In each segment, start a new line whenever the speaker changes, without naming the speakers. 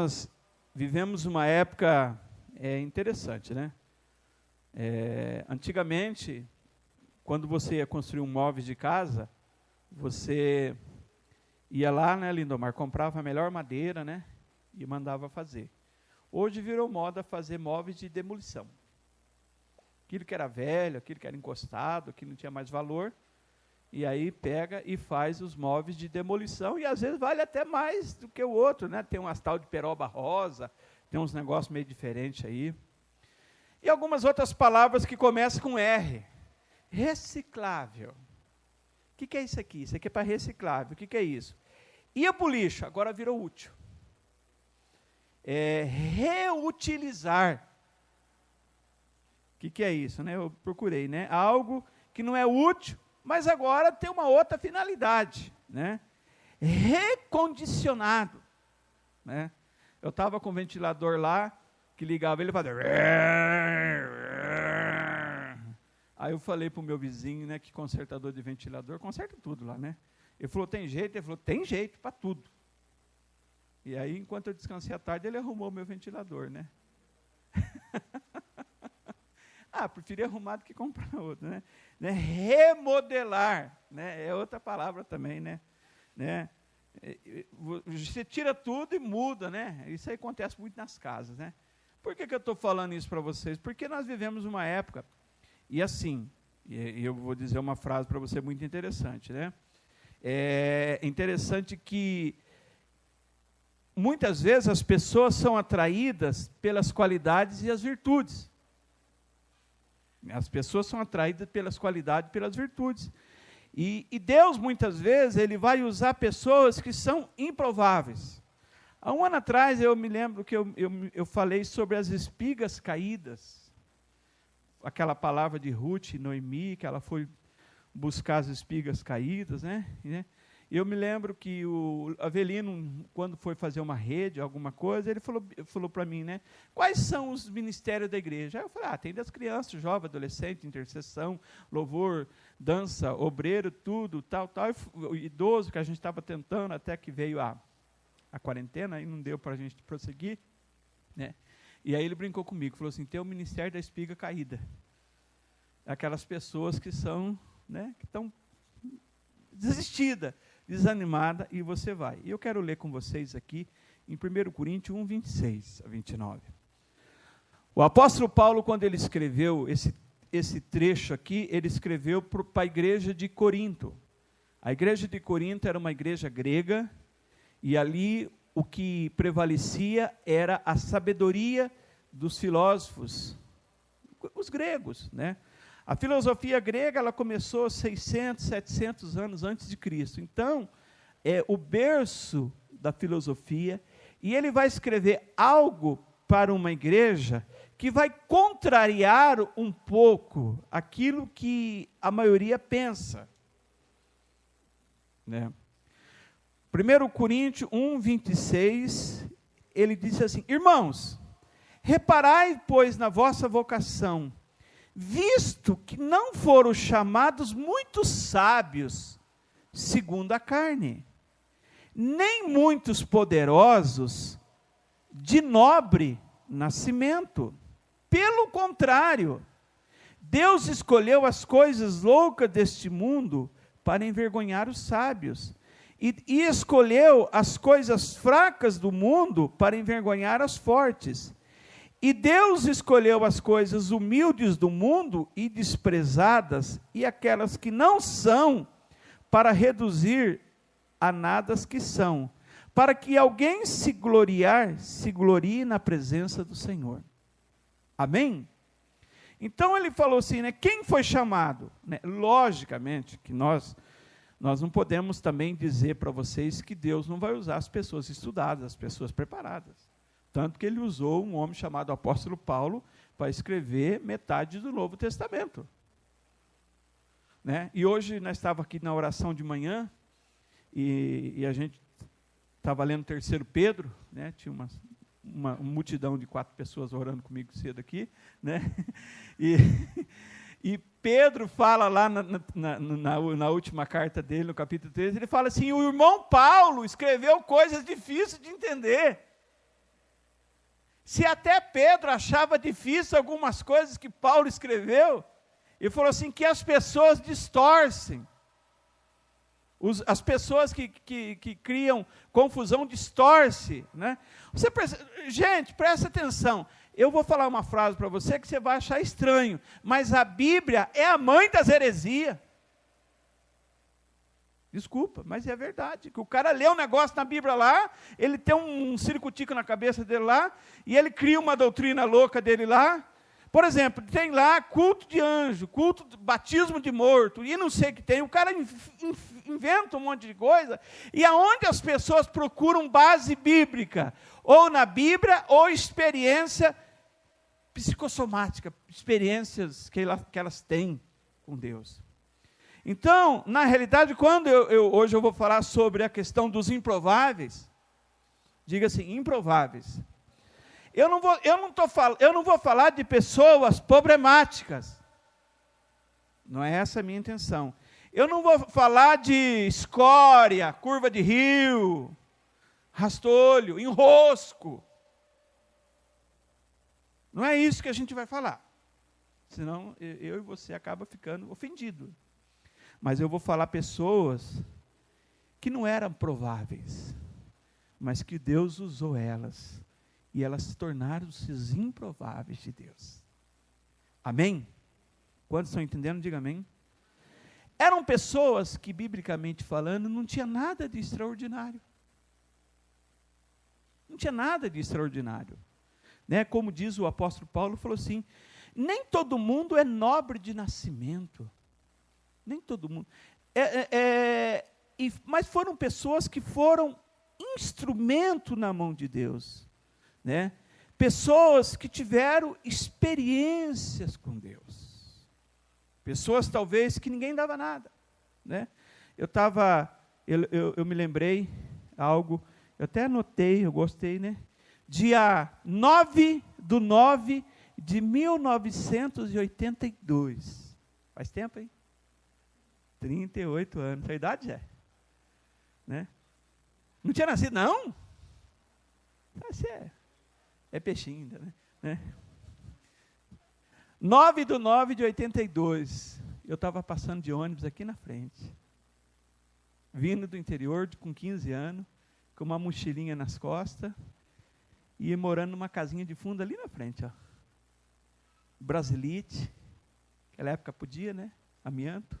nós vivemos uma época é, interessante, né? É, antigamente, quando você ia construir um móvel de casa, você ia lá, né, Lindomar, comprava a melhor madeira, né, e mandava fazer. Hoje virou moda fazer móveis de demolição. Aquilo que era velho, aquilo que era encostado, que não tinha mais valor, e aí pega e faz os móveis de demolição, e às vezes vale até mais do que o outro, né? Tem um astal de peroba rosa, tem uns negócios meio diferentes aí. E algumas outras palavras que começam com R. Reciclável. O que, que é isso aqui? Isso aqui é para reciclável. O que, que é isso? Ia para o lixo, agora virou útil. É reutilizar. O que, que é isso? Né? Eu procurei, né? Algo que não é útil, mas agora tem uma outra finalidade. Né? Recondicionado. Né? Eu estava com o ventilador lá, que ligava, ele fazia. Aí eu falei para o meu vizinho, né, que consertador de ventilador, conserta tudo lá, né? Ele falou, tem jeito? Ele falou, tem jeito para tudo. E aí, enquanto eu descansei à tarde, ele arrumou meu ventilador, né? ah, preferi arrumar do que comprar outro, né? né? Remodelar, né? É outra palavra também, né? né? É, é, você tira tudo e muda, né? Isso aí acontece muito nas casas, né? Por que, que eu estou falando isso para vocês? Porque nós vivemos uma época, e assim, e eu vou dizer uma frase para você muito interessante, né? É interessante que muitas vezes as pessoas são atraídas pelas qualidades e as virtudes. As pessoas são atraídas pelas qualidades pelas virtudes. E, e, Deus, muitas vezes, Ele vai usar pessoas que são improváveis. Há um ano atrás, eu me lembro que eu, eu, eu falei sobre as espigas caídas. Aquela palavra de Ruth e Noemi, que ela foi buscar as espigas caídas, né? Eu me lembro que o Avelino, quando foi fazer uma rede, alguma coisa, ele falou, falou para mim, né? Quais são os ministérios da igreja? Aí eu falei, ah, tem das crianças, jovem, adolescente, intercessão, louvor, dança, obreiro, tudo, tal, tal. o idoso que a gente estava tentando, até que veio a, a quarentena, e não deu para a gente prosseguir, né? E aí ele brincou comigo, falou assim, tem o ministério da espiga caída. Aquelas pessoas que são, né, que estão desistidas desanimada e você vai. E eu quero ler com vocês aqui em 1 Coríntios 1, 26 a 29. O apóstolo Paulo, quando ele escreveu esse, esse trecho aqui, ele escreveu para a igreja de Corinto. A igreja de Corinto era uma igreja grega, e ali o que prevalecia era a sabedoria dos filósofos, os gregos, né? A filosofia grega ela começou 600, 700 anos antes de Cristo. Então, é o berço da filosofia, e ele vai escrever algo para uma igreja que vai contrariar um pouco aquilo que a maioria pensa. Né? 1 Coríntios 1, 26, ele diz assim: Irmãos, reparai, pois, na vossa vocação, visto que não foram chamados muitos sábios, segundo a carne, nem muitos poderosos de nobre nascimento. Pelo contrário, Deus escolheu as coisas loucas deste mundo para envergonhar os sábios, e, e escolheu as coisas fracas do mundo para envergonhar as fortes. E Deus escolheu as coisas humildes do mundo e desprezadas, e aquelas que não são, para reduzir a nada as que são, para que alguém se gloriar, se glorie na presença do Senhor. Amém? Então ele falou assim, né? Quem foi chamado? Né, logicamente que nós nós não podemos também dizer para vocês que Deus não vai usar as pessoas estudadas, as pessoas preparadas. Tanto que ele usou um homem chamado apóstolo Paulo para escrever metade do Novo Testamento. Né? E hoje nós estávamos aqui na oração de manhã, e, e a gente estava lendo terceiro Pedro, né? tinha uma, uma, uma, multidão de quatro pessoas orando comigo cedo aqui, né? e, e Pedro fala lá na, na, na, na, última carta dele, no capítulo 13, ele fala assim: o irmão Paulo escreveu coisas difíceis de entender. Se até Pedro achava difícil algumas coisas que Paulo escreveu, e falou assim: que as pessoas distorcem. Os, as pessoas que, que, que, criam confusão distorce. Né? Você, gente, presta atenção. Eu vou falar uma frase para você que você vai achar estranho, mas a Bíblia é a mãe das heresias. Desculpa, mas é verdade. Que o cara lê um negócio na Bíblia lá, ele tem um, um circutico na cabeça dele lá, e ele cria uma doutrina louca dele lá. Por exemplo, tem lá culto de anjo, culto de batismo de morto, e não sei o que tem. O cara inventa um monte de coisa, e aonde as pessoas procuram base bíblica? Ou na Bíblia, ou experiência psicossomática, experiências que elas, que elas têm com Deus. Então, na realidade, quando eu, eu, hoje eu vou falar sobre a questão dos improváveis, diga assim, improváveis. Eu não vou, eu não tô fal, eu não vou falar de pessoas problemáticas. Não é essa a minha intenção. Eu não vou falar de escória, curva de rio, rastolho, enrosco. Não é isso que a gente vai falar. Senão eu e você acaba ficando ofendido. Mas eu vou falar pessoas que não eram prováveis, mas que Deus usou elas e elas se tornaram-se improváveis de Deus. Amém? Quantos estão entendendo? Diga amém. Eram pessoas que, biblicamente falando, não tinha nada de extraordinário. Não tinha nada de extraordinário. Né? Como diz o apóstolo Paulo, falou assim: nem todo mundo é nobre de nascimento. Nem todo mundo. É, é, é, mas foram pessoas que foram instrumento na mão de Deus. Né? Pessoas que tiveram experiências com Deus. Pessoas, talvez, que ninguém dava nada. Né? Eu estava, eu, eu, eu me lembrei algo, eu até anotei, eu gostei, né? Dia 9 do 9 de 1982. Faz tempo, hein? 38 anos. Sua idade já? Né? Não tinha nascido, não? Você é, é peixinho ainda, né? né? 9 do 9 de 82. Eu estava passando de ônibus aqui na frente. Vindo do interior, com 15 anos, com uma mochilinha nas costas, e morando numa casinha de fundo ali na frente, ó. Brasilite, naquela época podia, né? Amianto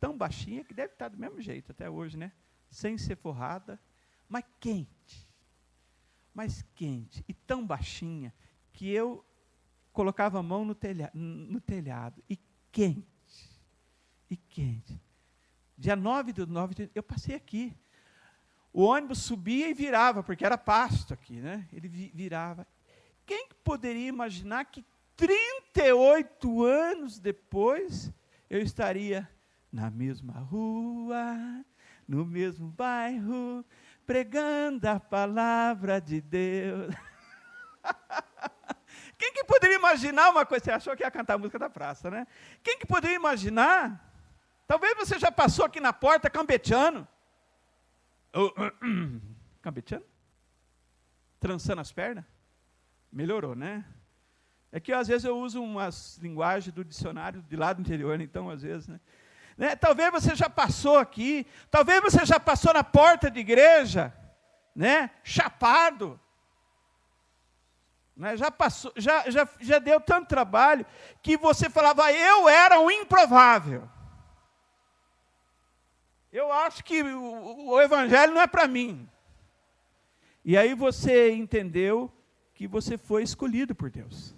tão baixinha que deve estar do mesmo jeito até hoje, né? Sem ser forrada, mas quente. Mas quente e tão baixinha que eu colocava a mão no, telha, no telhado e quente. E quente. Dia 9 do 9, eu passei aqui. O ônibus subia e virava, porque era pasto aqui, né? Ele virava. Quem poderia imaginar que 38 anos depois eu estaria na mesma rua, no mesmo bairro, pregando a palavra de Deus. Quem que poderia imaginar uma coisa? Você achou que ia cantar a música da praça, né? Quem que poderia imaginar? Talvez você já passou aqui na porta campeteando. Oh, campeteando? Trançando as pernas? Melhorou, né? É que às vezes eu uso umas linguagens do dicionário de lá do interior, então às vezes, né? Né? Talvez você já passou aqui, talvez você já passou na porta de igreja, né? chapado. Né? Já, passou, já, já, já deu tanto trabalho que você falava, eu era um improvável. Eu acho que o, o evangelho não é para mim. E aí você entendeu que você foi escolhido por Deus.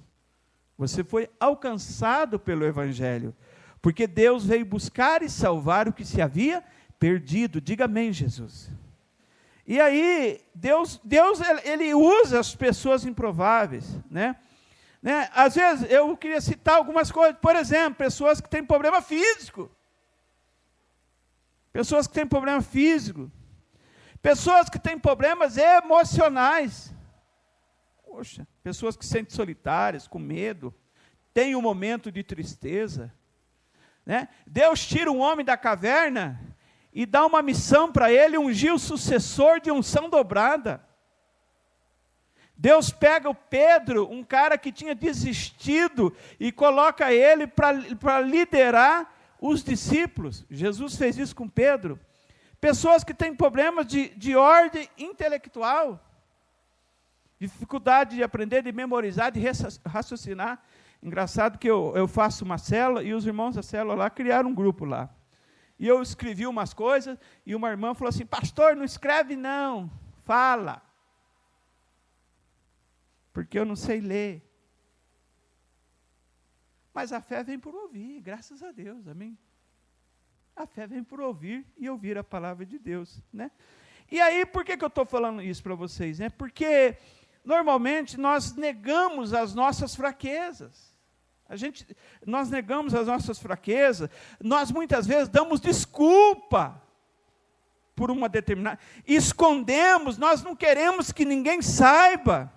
Você foi alcançado pelo evangelho. Porque Deus veio buscar e salvar o que se havia perdido. Diga amém, Jesus. E aí, Deus, Deus ele usa as pessoas improváveis, né? né? Às vezes, eu queria citar algumas coisas. Por exemplo, pessoas que têm problema físico. Pessoas que têm problema físico. Pessoas que têm problemas emocionais. Poxa, pessoas que se sentem solitárias, com medo, têm um momento de tristeza. Né? Deus tira um homem da caverna e dá uma missão para ele, ungir o sucessor de unção dobrada. Deus pega o Pedro, um cara que tinha desistido, e coloca ele para liderar os discípulos. Jesus fez isso com Pedro. Pessoas que têm problemas de, de ordem intelectual, dificuldade de aprender, de memorizar, de raciocinar. Engraçado que eu, eu faço uma célula e os irmãos da célula lá criaram um grupo lá. E eu escrevi umas coisas e uma irmã falou assim: Pastor, não escreve não, fala. Porque eu não sei ler. Mas a fé vem por ouvir, graças a Deus, amém? A fé vem por ouvir e ouvir a palavra de Deus, né? E aí, por que, que eu estou falando isso para vocês? É porque normalmente nós negamos as nossas fraquezas. A gente, nós negamos as nossas fraquezas, nós muitas vezes damos desculpa por uma determinada, escondemos, nós não queremos que ninguém saiba,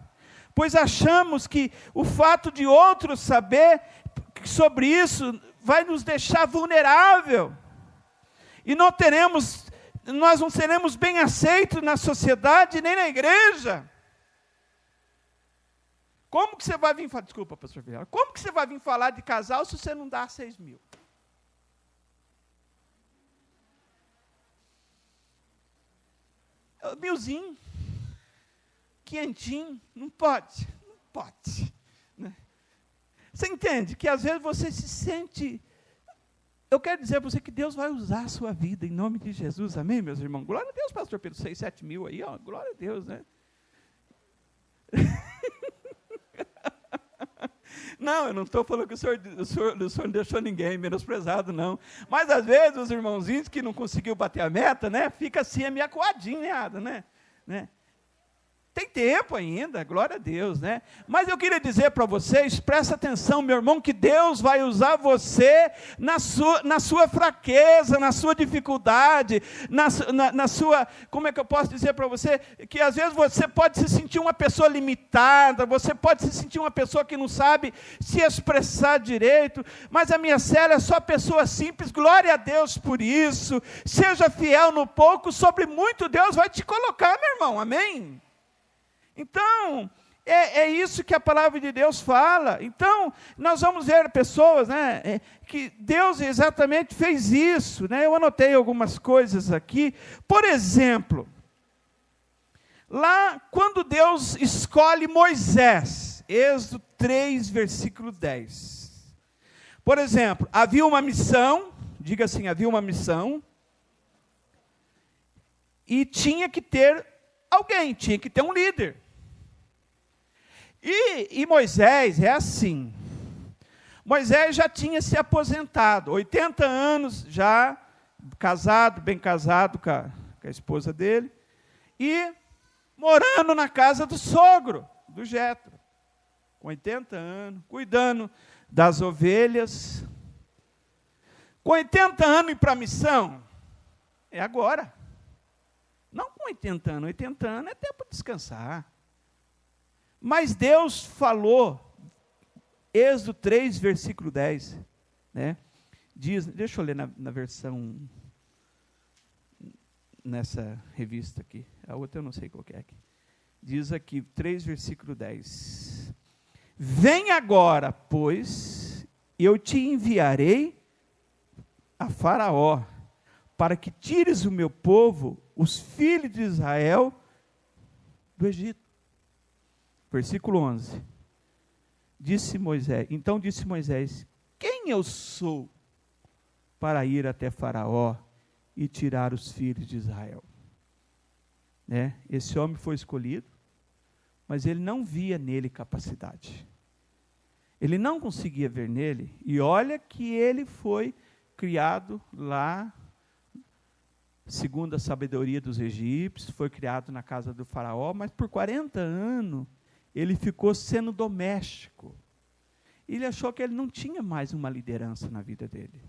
pois achamos que o fato de outros saber sobre isso vai nos deixar vulnerável. E não teremos, nós não seremos bem aceitos na sociedade nem na igreja. Como que você vai vir falar, desculpa, pastor Vieira, como que você vai vir falar de casal se você não dá seis mil? Milzinho, quentinho, não pode, não pode. Né? Você entende que às vezes você se sente. Eu quero dizer para você que Deus vai usar a sua vida em nome de Jesus, amém, meus irmãos? Glória a Deus, pastor Pedro, seis, sete mil aí, ó, glória a Deus, né? Não, eu não estou falando que o senhor, o, senhor, o senhor não deixou ninguém menosprezado, não. Mas às vezes os irmãozinhos que não conseguiu bater a meta, né, fica assim a minha coadinha, né? né? Tem tempo ainda, glória a Deus, né? Mas eu queria dizer para vocês, presta atenção, meu irmão, que Deus vai usar você na sua, na sua fraqueza, na sua dificuldade, na, na, na sua, como é que eu posso dizer para você? Que às vezes você pode se sentir uma pessoa limitada, você pode se sentir uma pessoa que não sabe se expressar direito, mas a minha cela é só pessoa simples, glória a Deus por isso. Seja fiel no pouco, sobre muito Deus vai te colocar, meu irmão, amém? Então, é, é, isso que a palavra de Deus fala. Então, nós vamos ver pessoas, né, é, que Deus exatamente fez isso, né? Eu anotei algumas coisas aqui. Por exemplo, lá quando Deus escolhe Moisés, Êxodo 3, versículo 10. Por exemplo, havia uma missão, diga assim, havia uma missão, e tinha que ter alguém, tinha que ter um líder. E, e Moisés é assim. Moisés já tinha se aposentado, 80 anos já, casado, bem casado com a, com a esposa dele, e morando na casa do sogro, do Jetro, com 80 anos, cuidando das ovelhas. Com 80 anos e para a missão, é agora. Não com 80 anos, 80 anos é tempo de descansar. Mas Deus falou, Êxodo 3, versículo 10, né? Diz, deixa eu ler na, na versão, nessa revista aqui, a outra eu não sei qual é aqui. Diz aqui, 3, versículo 10. Vem agora, pois, eu te enviarei a Faraó, para que tires o meu povo, os filhos de Israel, do Egito. Versículo 11. Disse Moisés, então disse Moisés: Quem eu sou para ir até Faraó e tirar os filhos de Israel? Né? Esse homem foi escolhido, mas ele não via nele capacidade. Ele não conseguia ver nele, e olha que ele foi criado lá, segundo a sabedoria dos egípcios, foi criado na casa do faraó, mas por 40 anos ele ficou sendo doméstico. Ele achou que ele não tinha mais uma liderança na vida dele.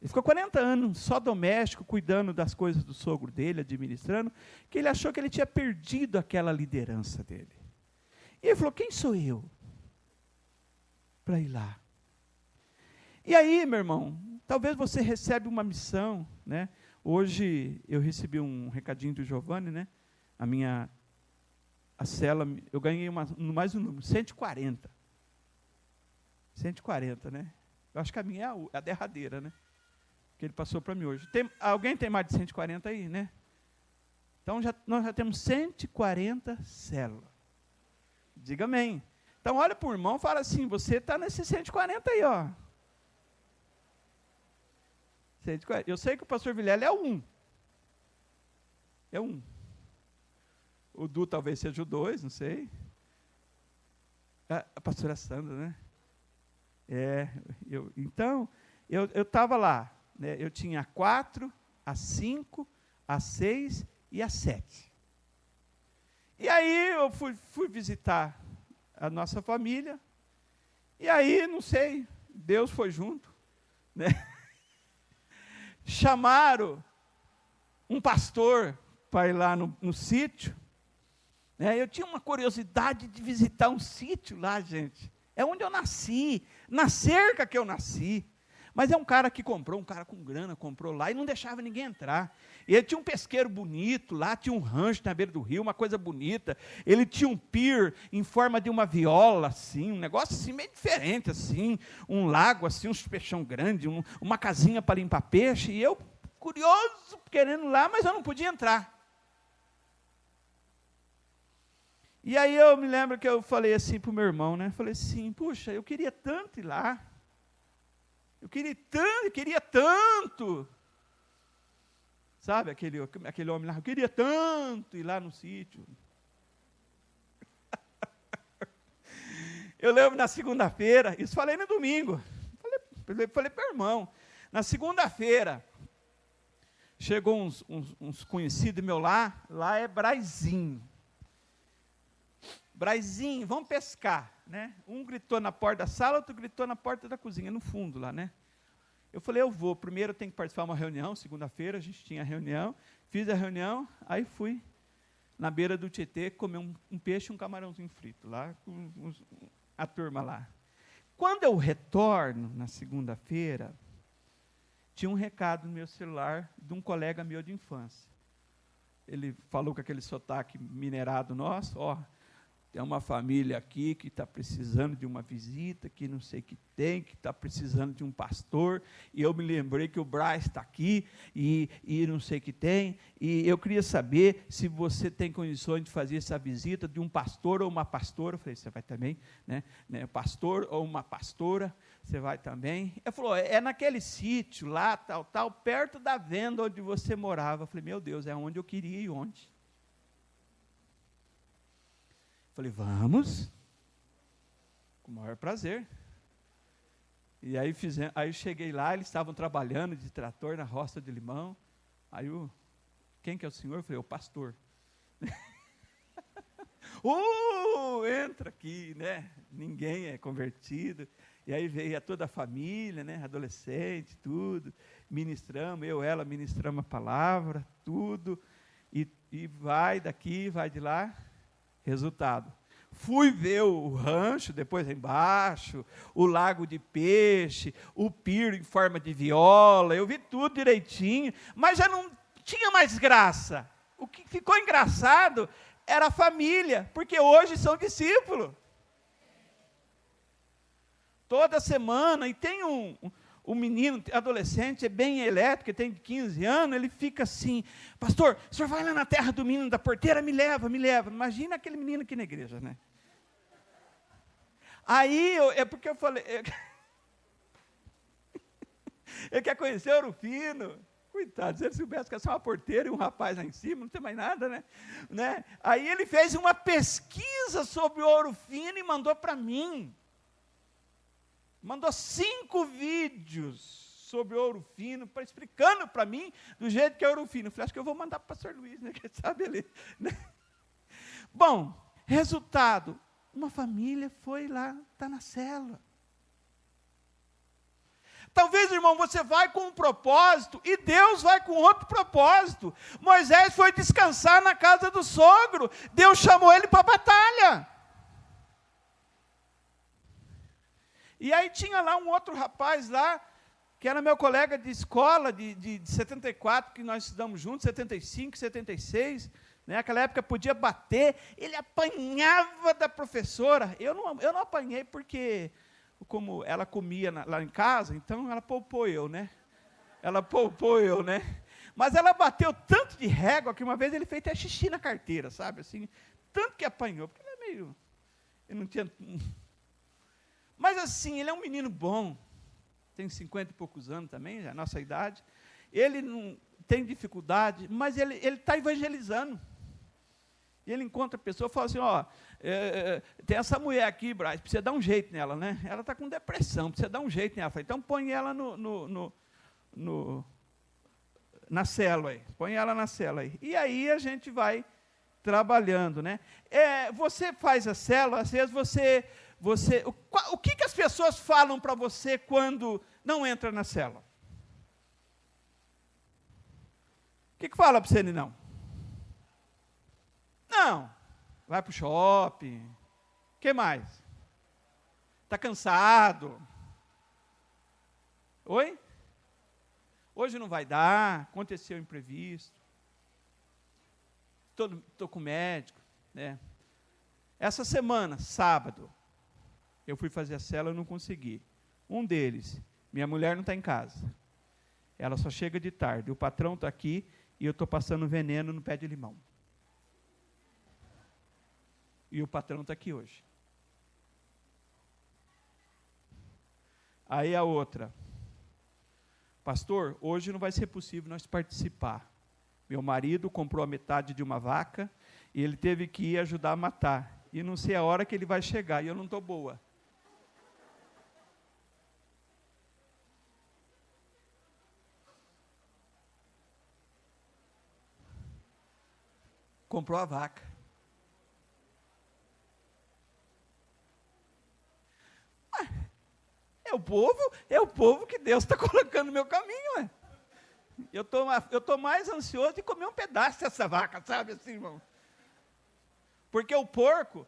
Ele ficou 40 anos só doméstico, cuidando das coisas do sogro dele, administrando, que ele achou que ele tinha perdido aquela liderança dele. E ele falou: Quem sou eu para ir lá? E aí, meu irmão, talvez você recebe uma missão, né? Hoje eu recebi um recadinho do Giovanni, né? A minha a cela, eu ganhei uma, mais um número, 140. 140, né? Eu acho que a minha é a, a derradeira, né? Que ele passou para mim hoje. Tem, alguém tem mais de 140 aí, né? Então já, nós já temos 140 células. Diga amém. Então olha para o irmão e fala assim: você está nesse 140 aí, ó. 140. Eu sei que o pastor Vilela é um. É um. O Du talvez seja o dois, não sei. A, a pastora Sandra, né? É, eu, então, eu estava lá, né, eu tinha a quatro, a cinco, a seis e a sete. E aí eu fui, fui visitar a nossa família, e aí, não sei, Deus foi junto, né? Chamaram um pastor para ir lá no, no sítio, né? Eu tinha uma curiosidade de visitar um sítio lá, gente. É onde eu nasci, na cerca que eu nasci. Mas é um cara que comprou, um cara com grana, comprou lá e não deixava ninguém entrar. Ele tinha um pesqueiro bonito lá, tinha um rancho na beira do rio, uma coisa bonita. Ele tinha um pier em forma de uma viola, assim, um negócio assim meio diferente, assim, um lago, assim, uns peixão grande, um, uma casinha para limpar peixe. E eu, curioso, querendo lá, mas eu não podia entrar. E aí eu me lembro que eu falei assim para o meu irmão, né? Falei assim, puxa, eu queria tanto ir lá. Eu queria tanto, eu queria tanto. Sabe, aquele, aquele homem lá, eu queria tanto ir lá no sítio. eu lembro na segunda-feira, isso falei no domingo. Falei, falei para o irmão. Na segunda-feira, chegou uns, uns, uns conhecidos meu lá, lá é Braizinho. Braizinho, vamos pescar, né? Um gritou na porta da sala, outro gritou na porta da cozinha, no fundo lá, né? Eu falei, eu vou. Primeiro eu tenho que participar de uma reunião, segunda-feira a gente tinha reunião. Fiz a reunião, aí fui na beira do Tietê comer um, um peixe e um camarãozinho frito, lá com a turma lá. Quando eu retorno na segunda-feira, tinha um recado no meu celular de um colega meu de infância. Ele falou com aquele sotaque minerado nosso, ó, tem uma família aqui que está precisando de uma visita, que não sei que tem, que está precisando de um pastor, e eu me lembrei que o Braz está aqui, e, e não sei que tem, e eu queria saber se você tem condições de fazer essa visita de um pastor ou uma pastora. Eu falei, você vai também, né? né? Pastor ou uma pastora, você vai também. Ele falou, é naquele sítio lá, tal, tal, perto da venda onde você morava. Eu falei, meu Deus, é onde eu queria ir, onde? Falei, vamos. Com o maior prazer. E aí, fizemos, aí cheguei lá, eles estavam trabalhando de trator na roça de limão. Aí o. Quem que é o senhor? Eu falei, o pastor. uh, entra aqui, né? Ninguém é convertido. E aí veio toda a família, né? Adolescente, tudo. Ministramos, eu, ela, ministramos a palavra, tudo. E, e vai daqui, vai de lá. Resultado. Fui ver o rancho, depois embaixo, o lago de peixe, o piro em forma de viola, eu vi tudo direitinho, mas já não tinha mais graça. O que ficou engraçado era a família, porque hoje são discípulos. Toda semana, e tem um, o menino, adolescente, é bem elétrico, tem 15 anos, ele fica assim, pastor, o senhor vai lá na terra do menino da porteira, me leva, me leva. Imagina aquele menino aqui na igreja, né? Aí, eu, é porque eu falei, eu, ele quer conhecer Ouro Fino, coitado, se ele soubesse que é só uma porteira e um rapaz lá em cima, não tem mais nada, né? né? Aí ele fez uma pesquisa sobre Ouro Fino e mandou para mim mandou cinco vídeos sobre ouro fino, pra, explicando para mim do jeito que é ouro fino. Eu falei, acho que eu vou mandar para o pastor Luiz, né? Que sabe ali. Né? Bom, resultado, uma família foi lá, está na cela. Talvez, irmão, você vai com um propósito e Deus vai com outro propósito. Moisés foi descansar na casa do sogro, Deus chamou ele para a batalha. E aí tinha lá um outro rapaz lá, que era meu colega de escola, de, de, de 74, que nós estudamos juntos, 75, 76, Né? Naquela época podia bater, ele apanhava da professora. Eu não, eu não apanhei porque, como ela comia na, lá em casa, então ela poupou eu, né? Ela poupou eu, né? Mas ela bateu tanto de régua que uma vez ele fez até xixi na carteira, sabe? Assim, tanto que apanhou, porque ele é meio. Ele não tinha. Mas assim, ele é um menino bom, tem 50 e poucos anos também, a nossa idade. Ele não tem dificuldade, mas ele está evangelizando. E ele encontra a pessoa e fala assim: ó, é, é, tem essa mulher aqui, Braz, precisa dar um jeito nela, né? Ela está com depressão, precisa dar um jeito nela. Então põe ela no, no, no, no, na célula aí, põe ela na célula aí. E aí a gente vai trabalhando, né? É, você faz a célula, às vezes você, você, o, o que, que as pessoas falam para você quando não entra na célula? O que, que fala para você, não? Não. Vai para o shopping. O que mais? Está cansado. Oi? Hoje não vai dar, aconteceu imprevisto. Estou com médico. Né? Essa semana, sábado, eu fui fazer a célula e não consegui. Um deles, minha mulher não está em casa. Ela só chega de tarde. O patrão está aqui e eu estou passando veneno no pé de limão. E o patrão está aqui hoje. Aí a outra. Pastor, hoje não vai ser possível nós participar. Meu marido comprou a metade de uma vaca e ele teve que ir ajudar a matar. E não sei a hora que ele vai chegar e eu não estou boa. Comprou a vaca. É o povo, é o povo que Deus está colocando no meu caminho, ué. Eu tô, tô mais ansioso de comer um pedaço dessa vaca, sabe assim, irmão? Porque o porco,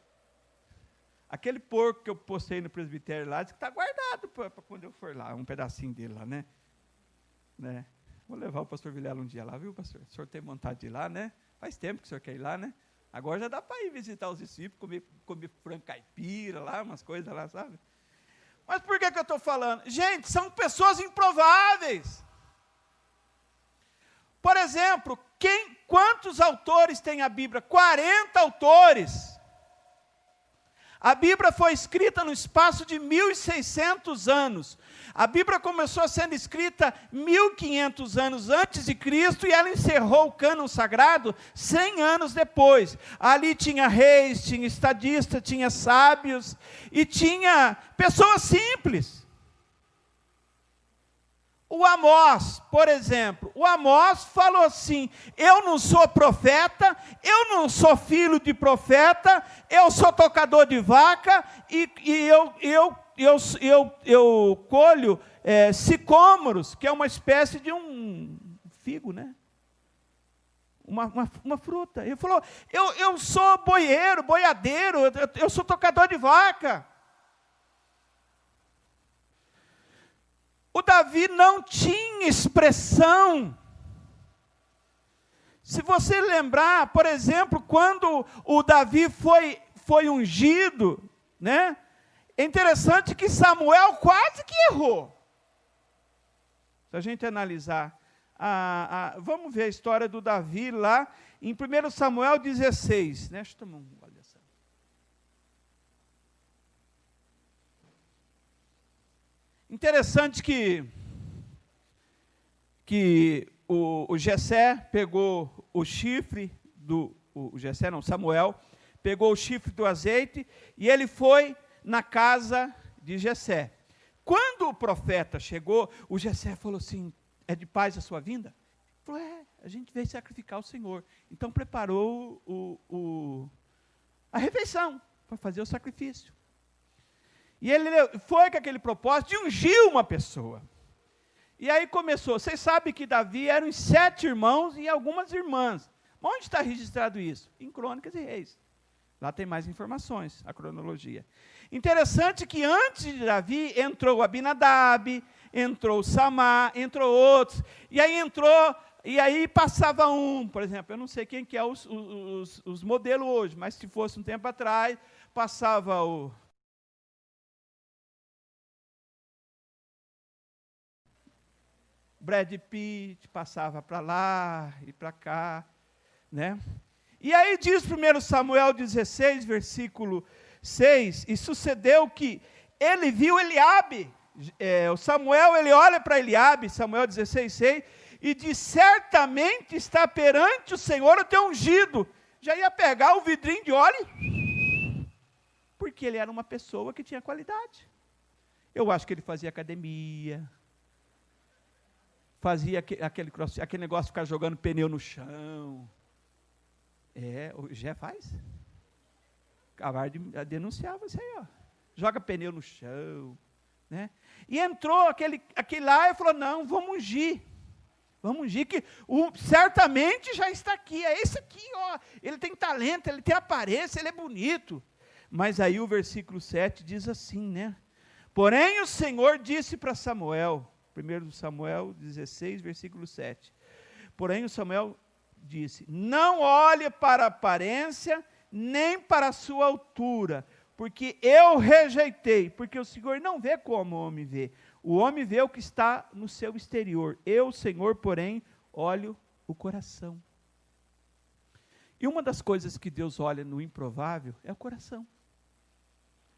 aquele porco que eu postei no presbitério lá, diz que está guardado para quando eu for lá, um pedacinho dele lá, né? né? Vou levar o pastor Vilela um dia lá, viu, pastor? O senhor tem vontade de ir lá, né? Faz tempo que o senhor quer ir lá, né? Agora já dá para ir visitar os discípulos, comer, comer frango caipira lá, umas coisas lá, sabe? Mas por que, que eu estou falando? Gente, são pessoas improváveis. Por exemplo, quem, quantos autores tem a Bíblia? 40 autores. A Bíblia foi escrita no espaço de 1600 anos. A Bíblia começou sendo escrita 1500 anos antes de Cristo e ela encerrou o cânon sagrado 100 anos depois. Ali tinha reis, tinha estadistas, tinha sábios e tinha pessoas simples. O Amós, por exemplo, o Amós falou assim: Eu não sou profeta, eu não sou filho de profeta, eu sou tocador de vaca e, e eu, eu, eu, eu, eu colho é, sicômoros, que é uma espécie de um figo, né? Uma, uma, uma, fruta. Ele falou: eu, eu sou boieiro, boiadeiro, eu, eu sou tocador de vaca. O Davi não tinha expressão. Se você lembrar, por exemplo, quando o Davi foi, foi ungido, né? É interessante que Samuel quase que errou. Se a gente analisar, a, a, vamos ver a história do Davi lá em 1 Samuel 16. Né? Deixa eu tomar um Interessante que, que o, o Gessé pegou o chifre do. O Gessé, não, Samuel, pegou o chifre do azeite e ele foi na casa de Gessé. Quando o profeta chegou, o Gessé falou assim: É de paz a sua vinda? Ele falou: É, a gente veio sacrificar o Senhor. Então preparou o, o a refeição para fazer o sacrifício. E ele foi com aquele propósito de ungir uma pessoa. E aí começou. Vocês sabem que Davi eram sete irmãos e algumas irmãs. Onde está registrado isso? Em Crônicas e Reis. Lá tem mais informações, a cronologia. Interessante que antes de Davi entrou Abinadab, entrou Samar, entrou outros. E aí entrou e aí passava um, por exemplo, eu não sei quem que é os, os, os modelos hoje, mas se fosse um tempo atrás, passava o Brad Pitt passava para lá e para cá, né? E aí diz 1 Samuel 16, versículo 6, e sucedeu que ele viu Eliabe, é, o Samuel, ele olha para Eliabe, Samuel 16, 6, e diz, certamente está perante o Senhor o teu ungido. Já ia pegar o vidrinho de óleo, porque ele era uma pessoa que tinha qualidade. Eu acho que ele fazia academia, fazia aquele, aquele negócio de ficar jogando pneu no chão. É, o Gé faz. Cavarde denunciava isso aí, ó. Joga pneu no chão. Né? E entrou aquele, aquele lá e falou: não, vamos ungir. Vamos ungir, que certamente já está aqui. É esse aqui, ó. Ele tem talento, ele tem aparência, ele é bonito. Mas aí o versículo 7 diz assim, né? Porém o Senhor disse para Samuel: 1 Samuel 16, versículo 7. Porém, o Samuel disse: Não olhe para a aparência, nem para a sua altura, porque eu rejeitei, porque o Senhor não vê como o homem vê. O homem vê o que está no seu exterior. Eu, Senhor, porém, olho o coração. E uma das coisas que Deus olha no improvável é o coração.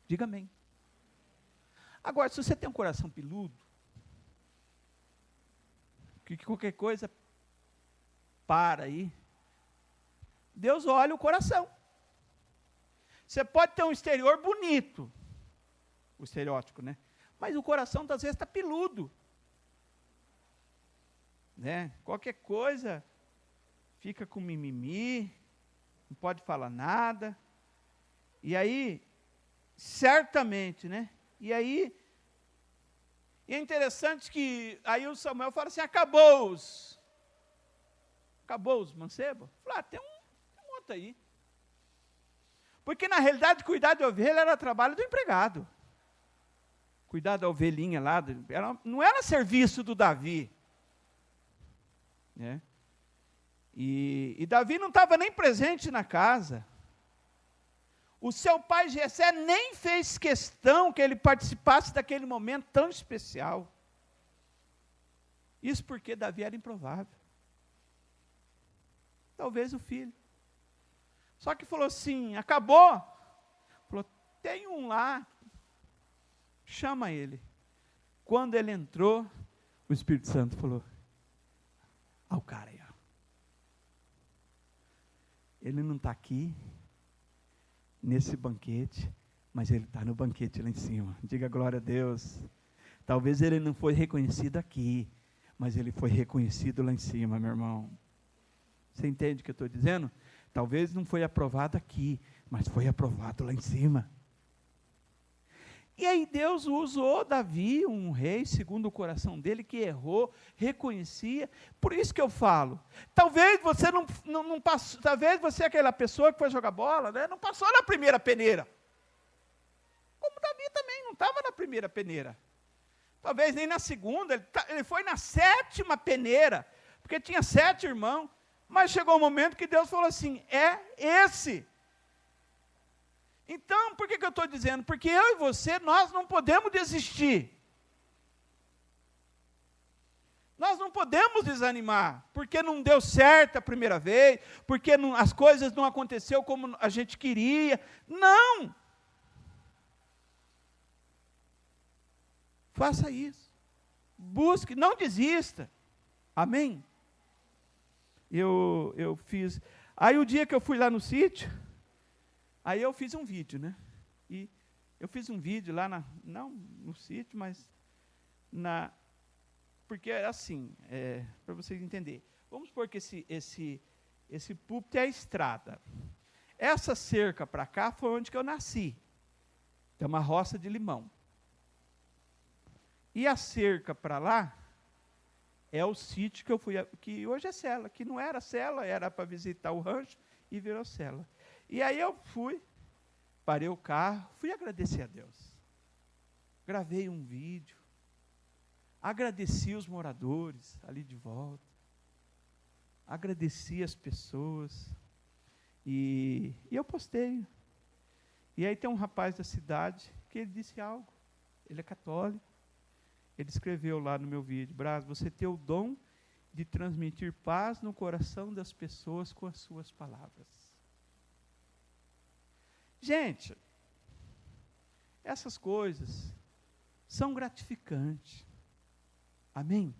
Diga amém. Agora, se você tem um coração peludo, que qualquer coisa para aí. Deus olha o coração. Você pode ter um exterior bonito, o estereótipo, né? Mas o coração, às vezes, está peludo. Né? Qualquer coisa fica com mimimi, não pode falar nada. E aí, certamente, né? E aí, e é interessante que aí o Samuel fala assim: acabou os. Acabou os mancebos? Fala, ah, tem um, tem um outro aí. Porque na realidade, cuidar de ovelha era trabalho do empregado. Cuidar da ovelhinha lá, era, não era serviço do Davi. Né? E, e Davi não estava nem presente na casa. O seu pai Jessé nem fez questão que ele participasse daquele momento tão especial. Isso porque Davi era improvável. Talvez o filho. Só que falou assim: acabou. Falou: tem um lá. Chama ele. Quando ele entrou, o Espírito Santo falou: ao cara aí. Ó. Ele não está aqui, nesse banquete, mas ele está no banquete lá em cima. Diga glória a Deus. Talvez ele não foi reconhecido aqui, mas ele foi reconhecido lá em cima, meu irmão. Você entende o que eu estou dizendo? Talvez não foi aprovado aqui, mas foi aprovado lá em cima. E aí Deus usou Davi, um rei, segundo o coração dele, que errou, reconhecia. Por isso que eu falo. Talvez você não, não, não passou, talvez você é aquela pessoa que foi jogar bola, né, não passou na primeira peneira. Como Davi também não estava na primeira peneira. Talvez nem na segunda, ele, tá, ele foi na sétima peneira, porque tinha sete irmãos. Mas chegou um momento que Deus falou assim: é esse. Então, por que, que eu estou dizendo? Porque eu e você, nós não podemos desistir. Nós não podemos desanimar, porque não deu certo a primeira vez, porque não, as coisas não aconteceu como a gente queria. Não! Faça isso. Busque, não desista. Amém? Eu, eu fiz. Aí o dia que eu fui lá no sítio, Aí eu fiz um vídeo, né? E eu fiz um vídeo lá, na, não no sítio, mas na. Porque é assim, é, para vocês entenderem. Vamos supor que esse, esse, esse púlpito é a estrada. Essa cerca para cá foi onde que eu nasci. Tem uma roça de limão. E a cerca para lá é o sítio que eu fui, que hoje é cela, que não era cela, era para visitar o rancho e virou cela. E aí eu fui, parei o carro, fui agradecer a Deus. Gravei um vídeo, agradeci os moradores ali de volta. agradeci as pessoas. E, e eu postei. E aí tem um rapaz da cidade que ele disse algo. Ele é católico. Ele escreveu lá no meu vídeo, Braz, você tem o dom de transmitir paz no coração das pessoas com as suas palavras. Gente, essas coisas são gratificantes. Amém?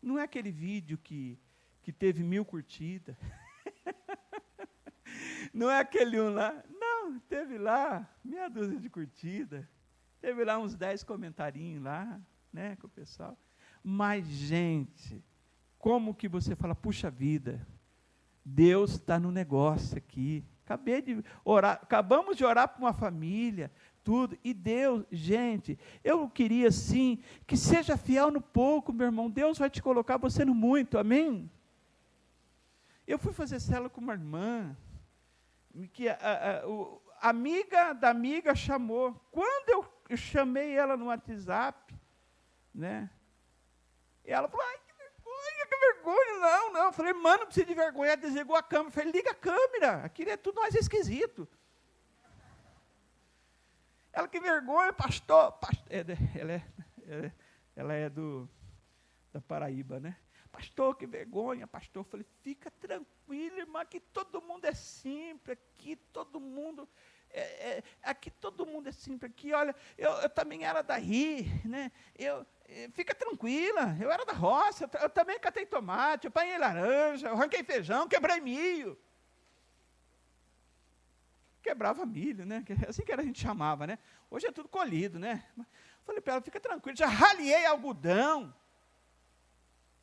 Não é aquele vídeo que, que teve mil curtidas. Não é aquele um lá. Não, teve lá meia dúzia de curtida. Teve lá uns dez comentarinhos lá, né, com o pessoal. Mas, gente, como que você fala, puxa vida, Deus está no negócio aqui. Acabei de orar, acabamos de orar para uma família, tudo. E Deus, gente, eu queria sim que seja fiel no pouco, meu irmão. Deus vai te colocar você no muito, amém? Eu fui fazer cela com uma irmã, que a, a, a, amiga da amiga chamou. Quando eu, chamei ela no WhatsApp, né? Ela falou, ai, vergonha. Não, não. Eu falei, mano, não precisa de vergonha. Ela desligou a câmera. Eu falei, liga a câmera. Aqui é tudo mais esquisito. Ela, que vergonha, pastor. pastor é, ela, é, ela, é, ela é do, da Paraíba, né? Pastor, que vergonha, pastor. Eu falei, fica tranquilo, irmã, que todo mundo é simples, aqui todo mundo, é, é, aqui todo mundo é simples, aqui, olha, eu, eu também era daí, né? Eu, é, fica tranquila, eu era da roça, eu, eu também catei tomate, eu apanhei laranja, eu arranquei feijão, quebrei milho. Quebrava milho, né? Assim que a gente chamava, né? Hoje é tudo colhido, né? Falei para ela, fica tranquilo, já raliei algodão.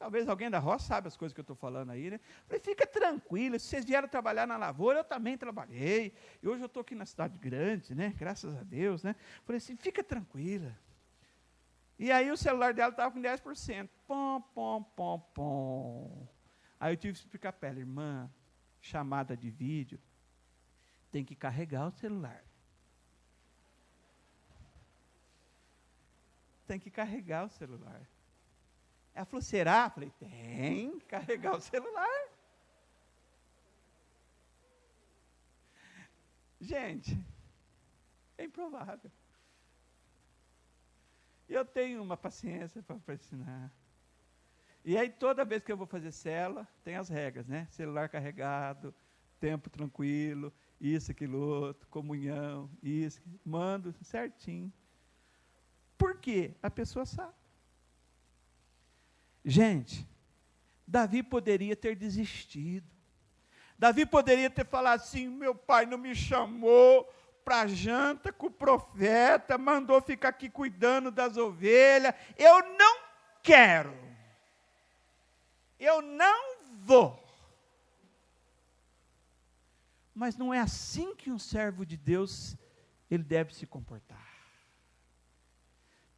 Talvez alguém da roça saiba as coisas que eu estou falando aí, né? Falei, fica tranquilo, se vocês vieram trabalhar na lavoura, eu também trabalhei. E hoje eu estou aqui na cidade grande, né? Graças a Deus, né? Falei assim, fica tranquila. E aí o celular dela estava com 10%. Pom, pom, pom, pom. Aí eu tive que explicar para ela, irmã, chamada de vídeo, tem que carregar o celular. Tem que carregar o celular. Ela falou, será? Eu falei, tem carregar o celular. Gente, é improvável. Eu tenho uma paciência para ensinar. E aí, toda vez que eu vou fazer cela, tem as regras, né? Celular carregado, tempo tranquilo, isso, aquilo outro, comunhão, isso. Mando certinho. Por quê? A pessoa sabe. Gente, Davi poderia ter desistido. Davi poderia ter falado assim: meu pai não me chamou para janta com o profeta, mandou ficar aqui cuidando das ovelhas. Eu não quero. Eu não vou. Mas não é assim que um servo de Deus ele deve se comportar.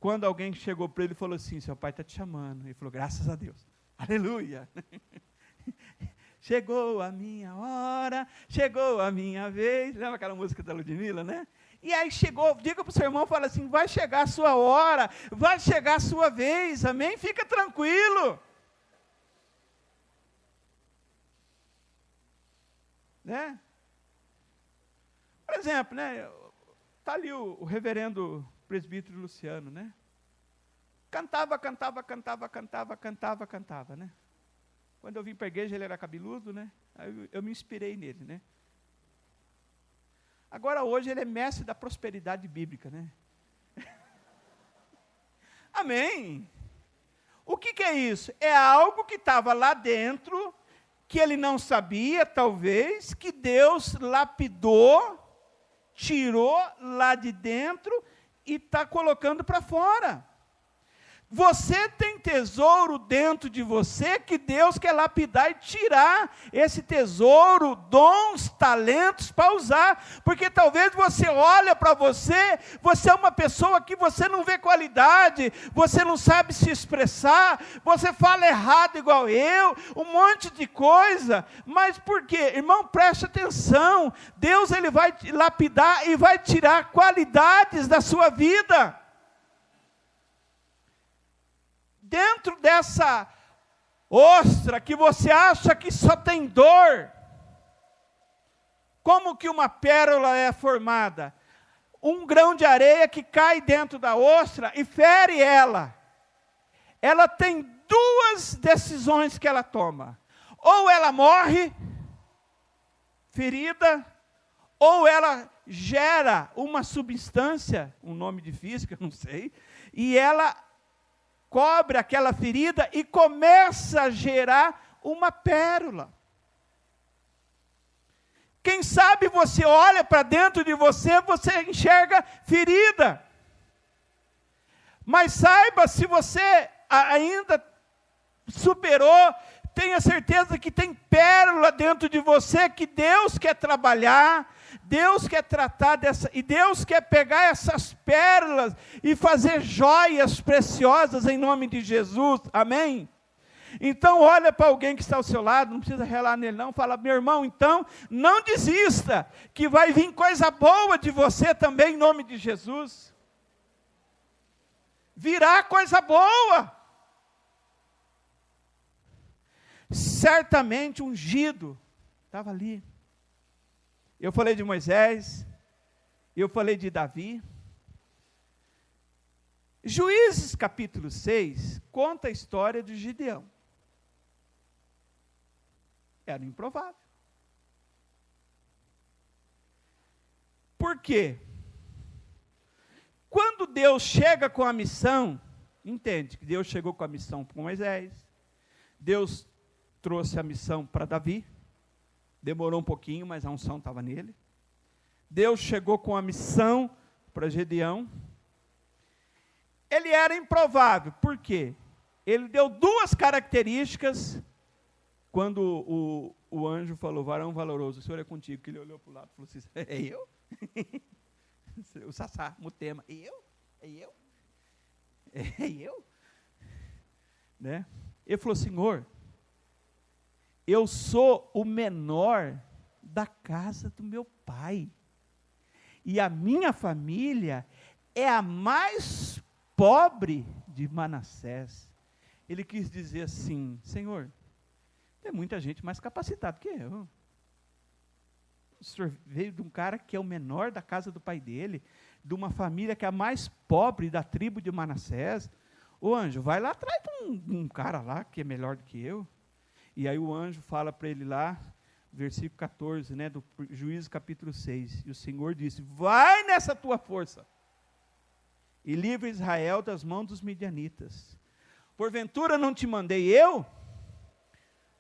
Quando alguém chegou para ele e falou assim: Seu pai está te chamando. Ele falou: Graças a Deus. Aleluia. chegou a minha hora, chegou a minha vez. Lembra aquela música da Ludmilla, né? E aí chegou, diga para o seu irmão, fala assim: vai chegar a sua hora, vai chegar a sua vez, amém? Fica tranquilo. Né? Por exemplo, né? Está ali o, o reverendo presbítero Luciano, né? Cantava, cantava, cantava, cantava, cantava, cantava, né? Quando eu vim para a igreja, ele era cabeludo, né? Aí eu, eu me inspirei nele, né? Agora, hoje, ele é mestre da prosperidade bíblica, né? Amém. O que, que, é isso? É algo que estava lá dentro, que ele não sabia, talvez, que Deus lapidou, tirou lá de dentro e está colocando para fora. Você tem tesouro dentro de você que Deus quer lapidar e tirar esse tesouro, dons, talentos para usar. Porque talvez você olha para você, você é uma pessoa que você não vê qualidade, você não sabe se expressar, você fala errado igual eu, um monte de coisa. Mas por quê? Irmão, preste atenção. Deus ele vai lapidar e vai tirar qualidades da sua vida. Dentro dessa ostra que você acha que só tem dor. Como que uma pérola é formada? Um grão de areia que cai dentro da ostra e fere ela. Ela tem duas decisões que ela toma. Ou ela morre ferida, ou ela gera uma substância, um nome de física, não sei, e ela cobre aquela ferida e começa a gerar uma pérola. Quem sabe você olha para dentro de você, você enxerga ferida. Mas saiba, se você ainda superou, tenha certeza que tem pérola dentro de você que Deus quer trabalhar, Deus quer tratar dessa, e Deus quer pegar essas pérolas e fazer joias preciosas em nome de Jesus, amém? Então, olha para alguém que está ao seu lado, não precisa relar nele, não. Fala, meu irmão, então, não desista, que vai vir coisa boa de você também, em nome de Jesus. Virá coisa boa. Certamente ungido, estava ali. Eu falei de Moisés, eu falei de Davi. Juízes capítulo 6 conta a história de Gideão. Era improvável. Por quê? Quando Deus chega com a missão, entende que Deus chegou com a missão para Moisés, Deus trouxe a missão para Davi, Demorou um pouquinho, mas a unção estava nele. Deus chegou com a missão para Gedeão. Ele era improvável, por quê? Ele deu duas características quando o, o anjo falou, varão valoroso, o senhor é contigo, que ele olhou para o lado e falou assim, é eu? o Sassá, Mutema, eu? É eu? É eu? Né? Ele falou, Senhor, eu sou o menor da casa do meu pai. E a minha família é a mais pobre de Manassés. Ele quis dizer assim: Senhor, tem muita gente mais capacitada que eu. O senhor veio de um cara que é o menor da casa do pai dele, de uma família que é a mais pobre da tribo de Manassés. Ô anjo, vai lá atrás de um, um cara lá que é melhor do que eu. E aí o anjo fala para ele lá, versículo 14, né, do Juízo capítulo 6. E o Senhor disse: Vai nessa tua força e livra Israel das mãos dos midianitas. Porventura não te mandei eu?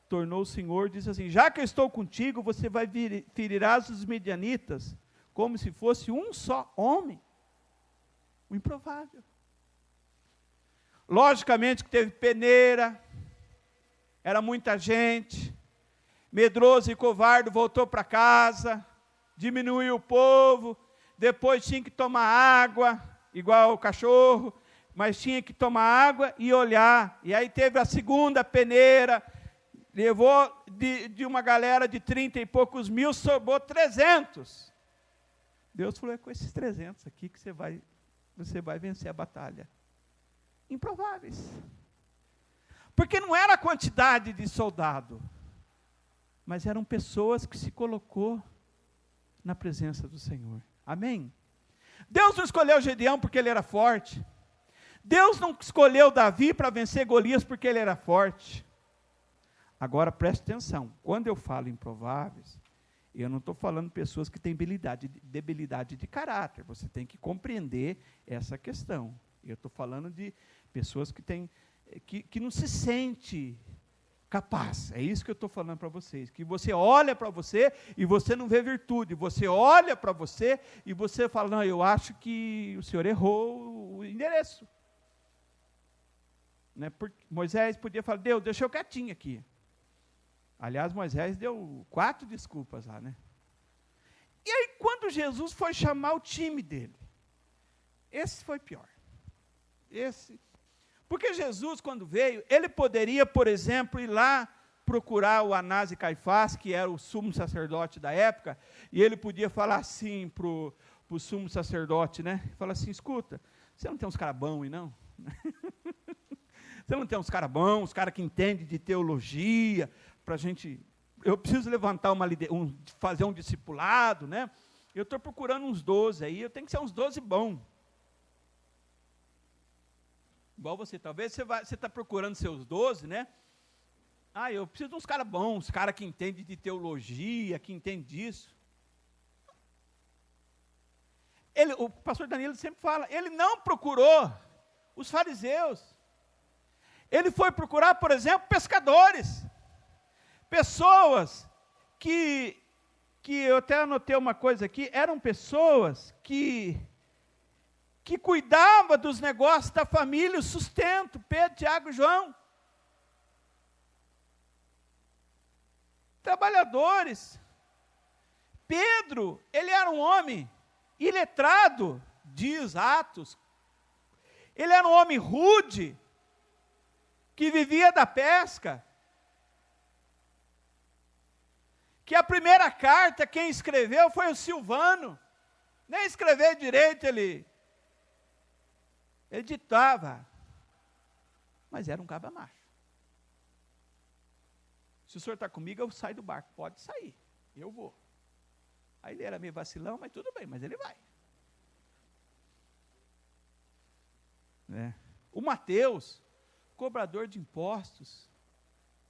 Tornou o Senhor, disse assim: Já que eu estou contigo, você vai ferirás os midianitas, como se fosse um só homem. O improvável. Logicamente que teve peneira, era muita gente, medroso e covarde voltou para casa, diminuiu o povo, depois tinha que tomar água, igual o cachorro, mas tinha que tomar água e olhar. E aí teve a segunda peneira, levou de, de uma galera de trinta e poucos mil, sobrou trezentos. Deus falou: é com esses trezentos aqui que você vai, você vai vencer a batalha. Improváveis. Porque não era a quantidade de soldado, mas eram pessoas que se colocou na presença do Senhor. Amém? Deus não escolheu Gedeão porque ele era forte. Deus não escolheu Davi para vencer Golias porque ele era forte. Agora preste atenção, quando eu falo improváveis, eu não estou falando pessoas que têm debilidade, debilidade de caráter. Você tem que compreender essa questão. Eu estou falando de pessoas que têm que, que não se sente capaz. É isso que eu estou falando para vocês. Que você olha para você e você não vê virtude. Você olha para você e você fala: Não, eu acho que o senhor errou o endereço. Né? Porque Moisés podia falar: Deus, deixa eu quietinho aqui. Aliás, Moisés deu quatro desculpas lá, né? E aí, quando Jesus foi chamar o time dele, esse foi pior. Esse porque Jesus, quando veio, ele poderia, por exemplo, ir lá procurar o Anás e Caifás, que era o sumo sacerdote da época, e ele podia falar assim para o sumo sacerdote, né? Falar assim, escuta, você não tem uns caras bons aí, não? Você não tem uns caras bons, uns caras que entendem de teologia, para a gente. Eu preciso levantar uma um, fazer um discipulado, né? Eu estou procurando uns 12 aí, eu tenho que ser uns 12 bons. Igual você, talvez você está procurando seus 12, né? Ah, eu preciso de uns caras bons, caras que entendem de teologia, que entendem disso. Ele, o pastor Danilo sempre fala, ele não procurou os fariseus. Ele foi procurar, por exemplo, pescadores. Pessoas que, que eu até anotei uma coisa aqui, eram pessoas que que cuidava dos negócios da família, o sustento, Pedro, Tiago e João. Trabalhadores. Pedro, ele era um homem iletrado, diz Atos. Ele era um homem rude, que vivia da pesca. Que a primeira carta, quem escreveu foi o Silvano. Nem escrever direito ele ele ditava, mas era um caba macho. Se o senhor está comigo, eu saio do barco. Pode sair, eu vou. Aí ele era meio vacilão, mas tudo bem, mas ele vai. Né? O Mateus, cobrador de impostos,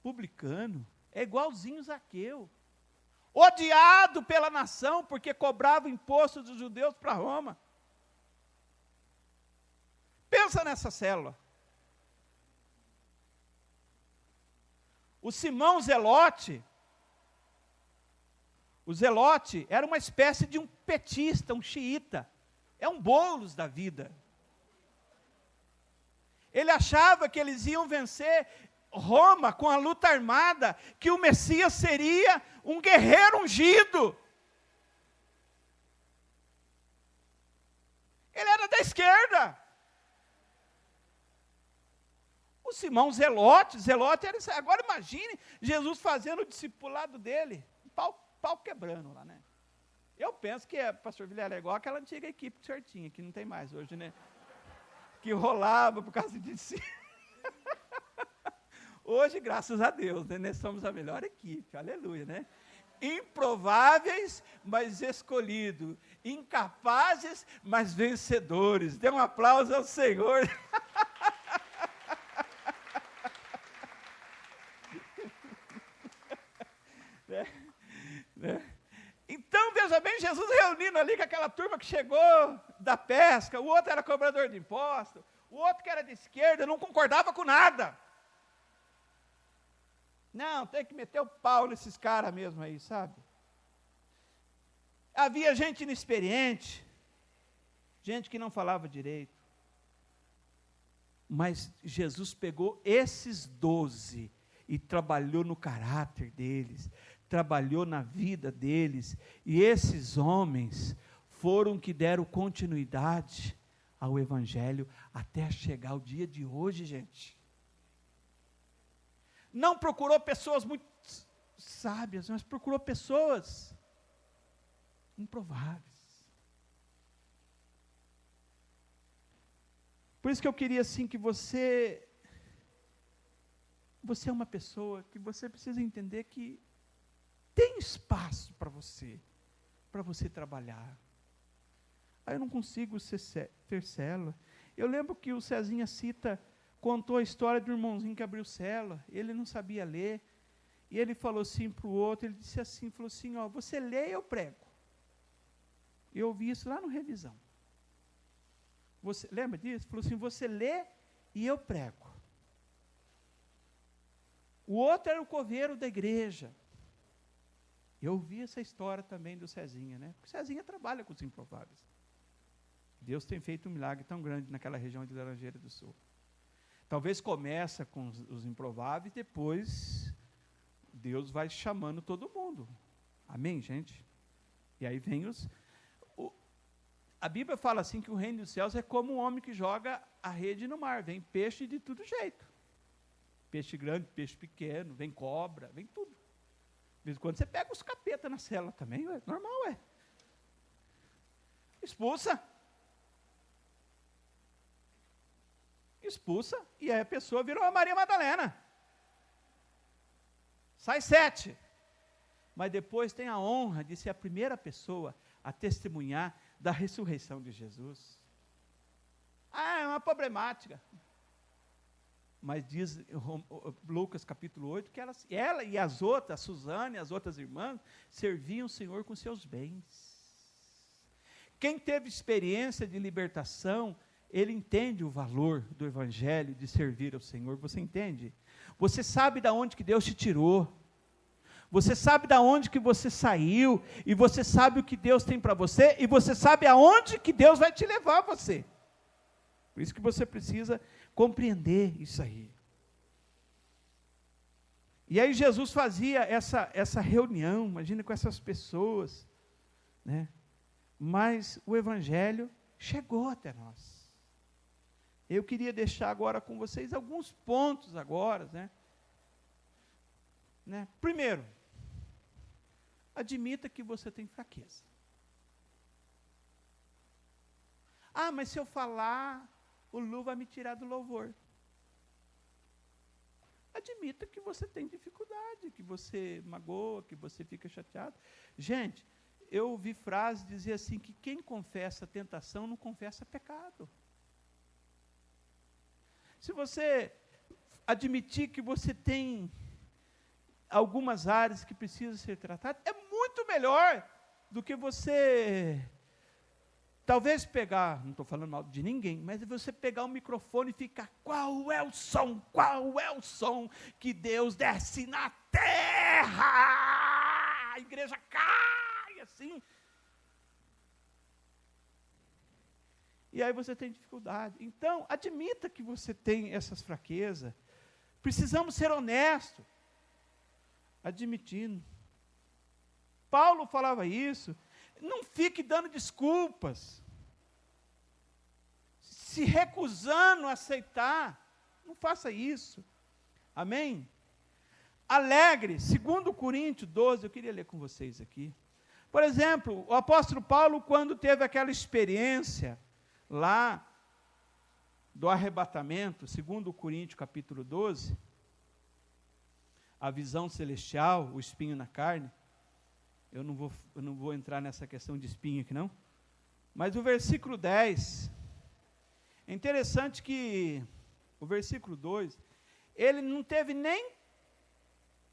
publicano, é igualzinho Zaqueu. Odiado pela nação, porque cobrava imposto dos judeus para Roma. Pensa nessa célula. O Simão Zelote, o Zelote era uma espécie de um petista, um xiita. É um bolos da vida. Ele achava que eles iam vencer Roma com a luta armada, que o Messias seria um guerreiro ungido. Ele era da esquerda. O Simão Zelote, Zelote era. Agora imagine Jesus fazendo o discipulado dele, pau, pau quebrando lá, né? Eu penso que é, pastor Vilela é igual aquela antiga equipe que certinha, que não tem mais hoje, né? Que rolava por causa de si. Hoje, graças a Deus, né, nós somos a melhor equipe, aleluia, né? Improváveis, mas escolhidos. Incapazes, mas vencedores. Dê um aplauso ao Senhor. veja bem, Reunindo ali com aquela turma que chegou da pesca, o outro era cobrador de impostos, o outro que era de esquerda, não concordava com nada. Não, tem que meter o pau nesses caras mesmo aí, sabe? Havia gente inexperiente, gente que não falava direito. Mas Jesus pegou esses doze e trabalhou no caráter deles, trabalhou na vida deles, e esses homens foram que deram continuidade ao Evangelho até chegar o dia de hoje, gente. Não procurou pessoas muito sábias, mas procurou pessoas improváveis. Por isso que eu queria assim que você você é uma pessoa que você precisa entender que tem espaço para você, para você trabalhar. Aí eu não consigo ter célula. Eu lembro que o Cezinha cita, contou a história do irmãozinho que abriu célula. Ele não sabia ler. E ele falou assim para o outro, ele disse assim, falou assim, ó, você lê e eu prego. Eu ouvi isso lá no revisão. Você, lembra disso? Falou assim, você lê e eu prego. O outro era o coveiro da igreja. Eu ouvi essa história também do Cezinha, né? Porque Cezinha trabalha com os improváveis. Deus tem feito um milagre tão grande naquela região de Laranjeira do Sul. Talvez começa com os, improváveis, depois Deus vai chamando todo mundo. Amém, gente? E aí vem os. O, a Bíblia fala assim que o reino dos céus é como um homem que joga a rede no mar. Vem peixe de todo jeito. Peixe grande, peixe pequeno, vem cobra, vem tudo. De vez em quando você pega os capeta na cela também, ué, normal, é. Expulsa. expulsa, e aí a pessoa virou a Maria Madalena. Sai sete. Mas depois tem a honra de ser a primeira pessoa a testemunhar da ressurreição de Jesus. Ah, é uma problemática. Mas diz Lucas capítulo 8 que ela, ela e as outras, a Suzane e as outras irmãs, serviam o Senhor com seus bens. Quem teve experiência de libertação, ele entende o valor do evangelho de servir ao Senhor. Você entende? Você sabe da onde que Deus te tirou. Você sabe da onde que você saiu e você sabe o que Deus tem para você e você sabe aonde que Deus vai te levar você. Por isso que você precisa compreender isso aí. E aí Jesus fazia essa, essa reunião, imagina com essas pessoas, né? Mas o evangelho chegou até nós. Eu queria deixar agora com vocês alguns pontos agora, né? né? Primeiro, admita que você tem fraqueza. Ah, mas se eu falar, o Lu vai me tirar do louvor. Admita que você tem dificuldade, que você magoa, que você fica chateado. Gente, eu ouvi frases dizer assim que quem confessa tentação não confessa pecado. Se você admitir que você tem algumas áreas que precisam ser tratadas, é muito melhor do que você talvez pegar, não estou falando mal de ninguém, mas você pegar o microfone e ficar, qual é o som, qual é o som que Deus desce na terra? A igreja cai assim. e aí você tem dificuldade. Então, admita que você tem essas fraquezas. Precisamos ser honestos, admitindo. Paulo falava isso. Não fique dando desculpas, se recusando a aceitar. Não faça isso. Amém? Alegre, segundo Coríntios 12, eu queria ler com vocês aqui. Por exemplo, o apóstolo Paulo, quando teve aquela experiência lá do arrebatamento, segundo Coríntios capítulo 12, a visão celestial, o espinho na carne, eu não vou, eu não vou entrar nessa questão de espinho aqui não, mas o versículo 10, é interessante que o versículo 2, ele não teve nem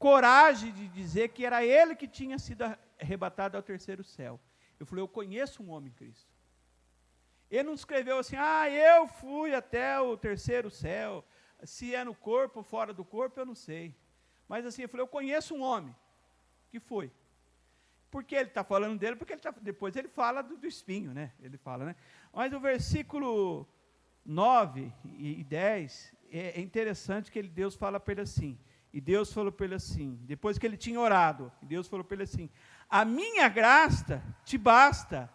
coragem de dizer que era ele que tinha sido arrebatado ao terceiro céu. Eu falei, eu conheço um homem Cristo. Ele não escreveu assim, ah, eu fui até o terceiro céu. Se é no corpo ou fora do corpo, eu não sei. Mas assim, eu falei, eu conheço um homem que foi. Por que ele está falando dele? Porque ele tá, depois ele fala do, do, espinho, né? Ele fala, né? Mas o versículo 9 e 10 é, é interessante que ele, Deus fala para ele assim. E Deus falou para ele assim, depois que ele tinha orado, Deus falou para ele assim: A minha graça te basta,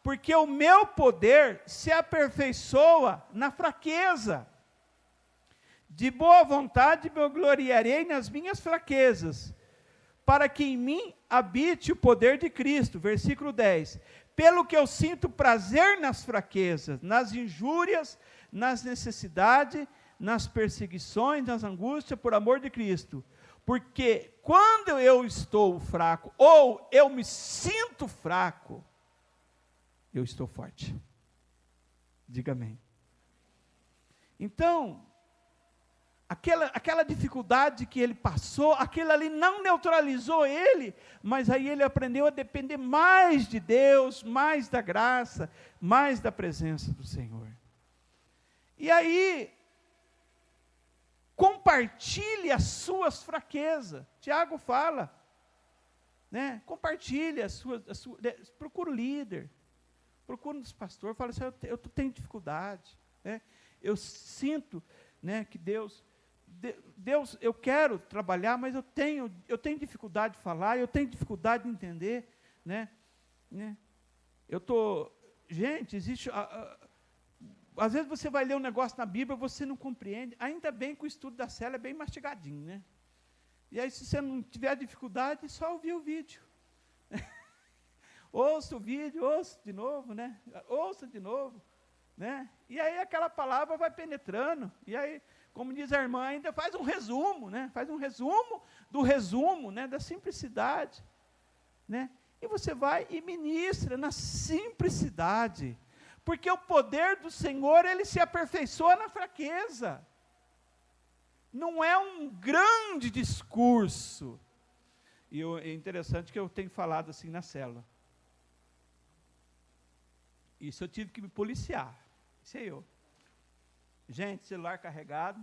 porque o meu poder se aperfeiçoa na fraqueza. De boa vontade me gloriarei nas minhas fraquezas, para que em mim habite o poder de Cristo. Versículo 10. Pelo que eu sinto prazer nas fraquezas, nas injúrias, nas necessidades, nas perseguições, nas angústias, por amor de Cristo. Porque quando eu estou fraco, ou eu me sinto fraco, eu estou forte. Diga amém. Então, aquela, aquela dificuldade que ele passou, aquilo ali não neutralizou ele, mas aí ele aprendeu a depender mais de Deus, mais da graça, mais da presença do Senhor. E aí, compartilhe as suas fraquezas. Tiago fala, né? Compartilhe as suas, as suas procura o líder procura um pastor, fala assim, eu, eu tenho dificuldade, né? eu sinto né, que Deus, Deus, eu quero trabalhar, mas eu tenho, eu tenho dificuldade de falar, eu tenho dificuldade de entender, né? né? Eu tô, gente, existe, a, a, às vezes você vai ler um negócio na Bíblia, você não compreende. Ainda bem que o estudo da cela é bem mastigadinho, né? E aí, se você não tiver dificuldade, só ouvir o vídeo. Ouça o vídeo, ouça de novo, né? Ouça de novo. Né? E aí aquela palavra vai penetrando. E aí, como diz a irmã, ainda faz um resumo, né? Faz um resumo do resumo, né? Da simplicidade, né? E você vai e ministra na simplicidade. Porque o poder do Senhor, ele se aperfeiçoa na fraqueza. Não é um grande discurso. E eu, é interessante que eu tenho falado assim na célula. Isso eu tive que me policiar. Isso é eu. Gente, celular carregado.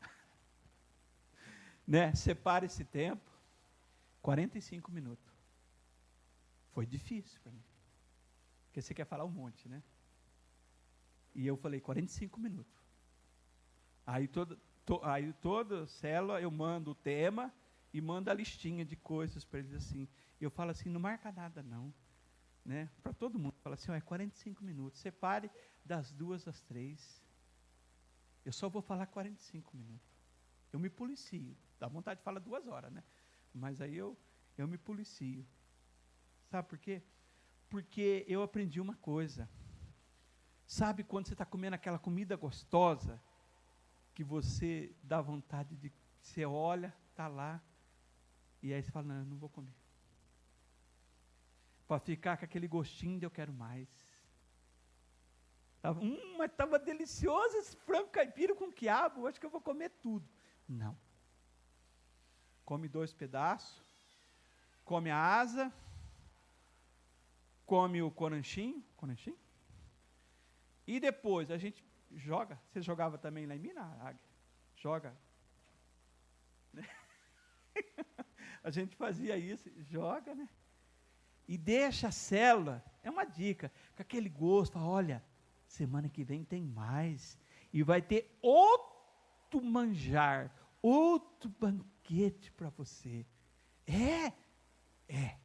né? Separa esse tempo. 45 minutos. Foi difícil para mim. Porque você quer falar um monte, né? E eu falei 45 minutos. Aí toda, to, aí toda célula eu mando o tema e mando a listinha de coisas para eles assim. Eu falo assim, não marca nada não. Né? Para todo mundo. Fala assim, é 45 minutos. Separe das duas às três. Eu só vou falar 45 minutos. Eu me policio. Dá vontade de falar duas horas, né? Mas aí eu, eu me policio. Sabe por quê? Porque eu aprendi uma coisa. Sabe quando você está comendo aquela comida gostosa, que você dá vontade de. Você olha, está lá, e aí você fala: Não, não vou comer. Para ficar com aquele gostinho de eu quero mais. Hum, mas estava delicioso esse frango caipira com quiabo, acho que eu vou comer tudo. Não. Come dois pedaços, come a asa, come o coranchinho, coranchinho, e depois a gente joga. Você jogava também lá em Minas, Águia? Joga. a gente fazia isso, joga, né? E deixa a célula, é uma dica, com aquele gosto, olha, Semana que vem tem mais. E vai ter outro manjar, outro banquete para você. É, é.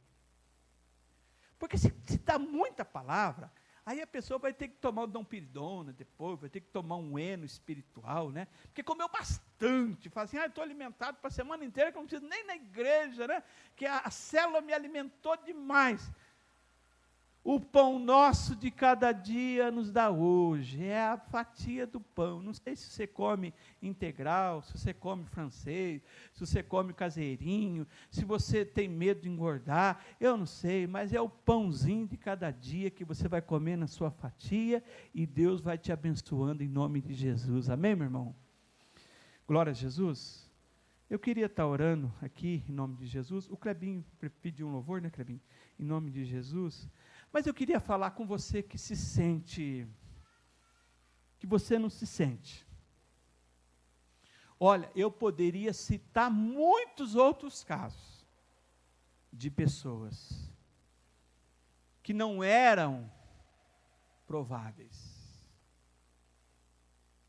Porque se, se dá muita palavra, aí a pessoa vai ter que tomar o Dom Piridona depois, vai ter que tomar um eno espiritual, né? Porque comeu bastante, fala assim, ah, estou alimentado para a semana inteira, que eu não preciso nem na igreja, né? Que a, a célula me alimentou demais. O pão nosso de cada dia nos dá hoje. É a fatia do pão. Não sei se você come integral, se você come francês, se você come caseirinho, se você tem medo de engordar. Eu não sei, mas é o pãozinho de cada dia que você vai comer na sua fatia e Deus vai te abençoando em nome de Jesus. Amém, meu irmão? Glória a Jesus. Eu queria estar orando aqui em nome de Jesus. O Clebinho pediu um louvor, né, Clebinho? Em nome de Jesus. Mas eu queria falar com você que se sente, que você não se sente. Olha, eu poderia citar muitos outros casos de pessoas que não eram prováveis.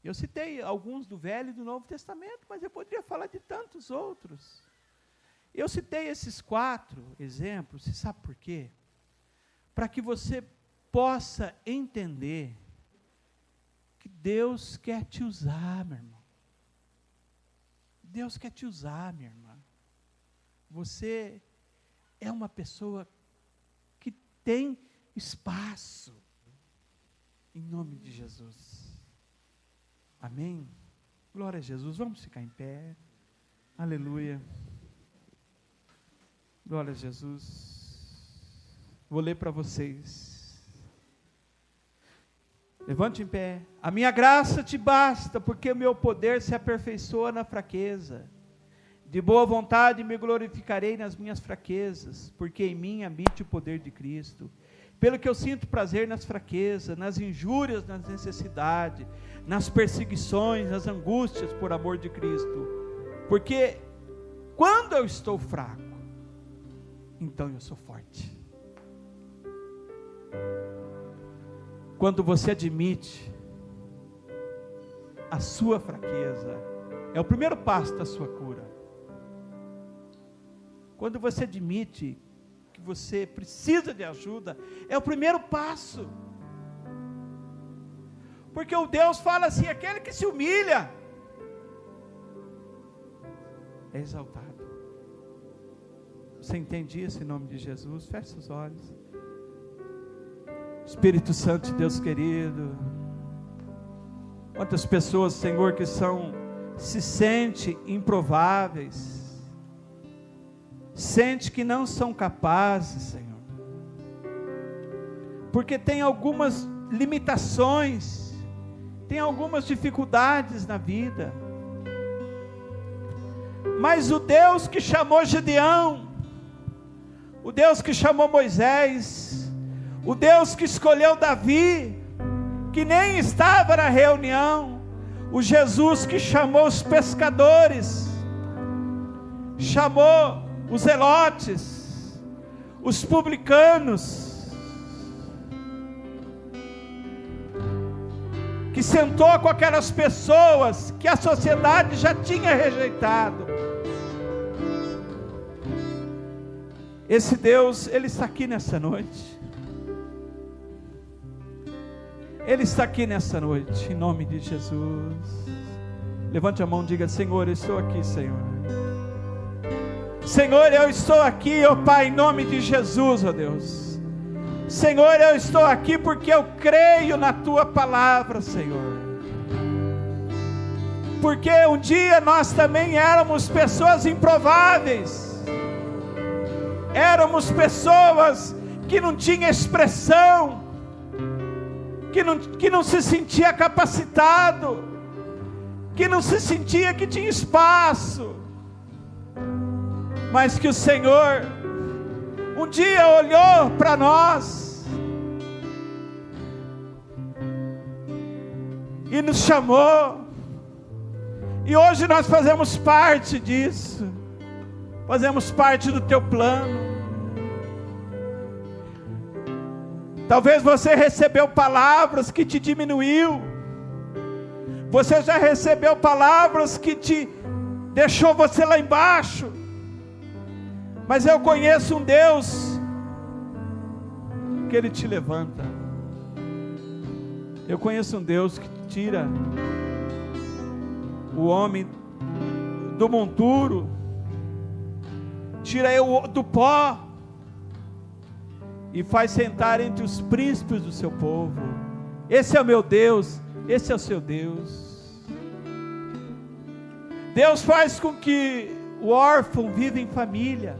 Eu citei alguns do Velho e do Novo Testamento, mas eu poderia falar de tantos outros. Eu citei esses quatro exemplos, você sabe por quê? Para que você possa entender que Deus quer te usar, meu irmão. Deus quer te usar, minha irmã. Você é uma pessoa que tem espaço. Em nome de Jesus. Amém? Glória a Jesus. Vamos ficar em pé. Aleluia. Glória a Jesus. Vou ler para vocês. Levante em pé. A minha graça te basta, porque o meu poder se aperfeiçoa na fraqueza. De boa vontade me glorificarei nas minhas fraquezas, porque em mim habite o poder de Cristo. Pelo que eu sinto prazer nas fraquezas, nas injúrias, nas necessidades, nas perseguições, nas angústias por amor de Cristo. Porque quando eu estou fraco, então eu sou forte. Quando você admite a sua fraqueza, é o primeiro passo da sua cura. Quando você admite que você precisa de ajuda, é o primeiro passo. Porque o Deus fala assim: aquele que se humilha é exaltado. Você entende isso em nome de Jesus? Feche os olhos. Espírito Santo de Deus querido, Quantas pessoas, Senhor, que são se sente improváveis, sente que não são capazes, Senhor. Porque tem algumas limitações, tem algumas dificuldades na vida. Mas o Deus que chamou Gedeão, o Deus que chamou Moisés, o Deus que escolheu Davi, que nem estava na reunião, o Jesus que chamou os pescadores, chamou os zelotes, os publicanos, que sentou com aquelas pessoas que a sociedade já tinha rejeitado. Esse Deus, Ele está aqui nessa noite. Ele está aqui nessa noite, em nome de Jesus. Levante a mão e diga: Senhor, eu estou aqui, Senhor. Senhor, eu estou aqui, ó oh Pai, em nome de Jesus, ó oh Deus. Senhor, eu estou aqui porque eu creio na tua palavra, Senhor. Porque um dia nós também éramos pessoas improváveis, éramos pessoas que não tinham expressão, que não, que não se sentia capacitado, que não se sentia que tinha espaço, mas que o Senhor um dia olhou para nós e nos chamou, e hoje nós fazemos parte disso, fazemos parte do teu plano. Talvez você recebeu palavras que te diminuiu. Você já recebeu palavras que te deixou você lá embaixo. Mas eu conheço um Deus que ele te levanta. Eu conheço um Deus que tira o homem do monturo, tira eu do pó e faz sentar entre os príncipes do seu povo. Esse é o meu Deus, esse é o seu Deus. Deus faz com que o órfão viva em família.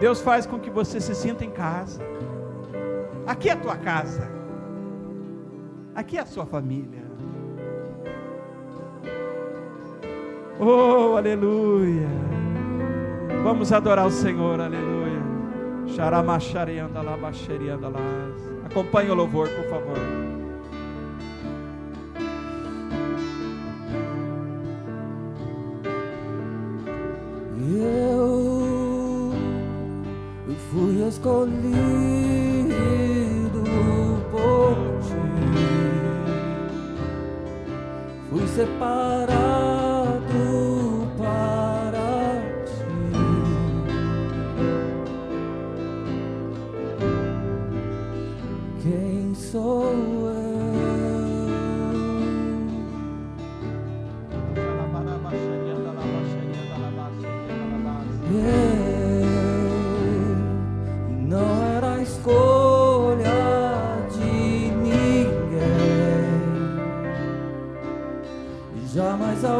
Deus faz com que você se sinta em casa. Aqui é a tua casa. Aqui é a sua família. Oh, aleluia. Vamos adorar o Senhor, aleluia. Acompanhe o louvor, por favor.
Eu fui escolhido por ti, fui separado.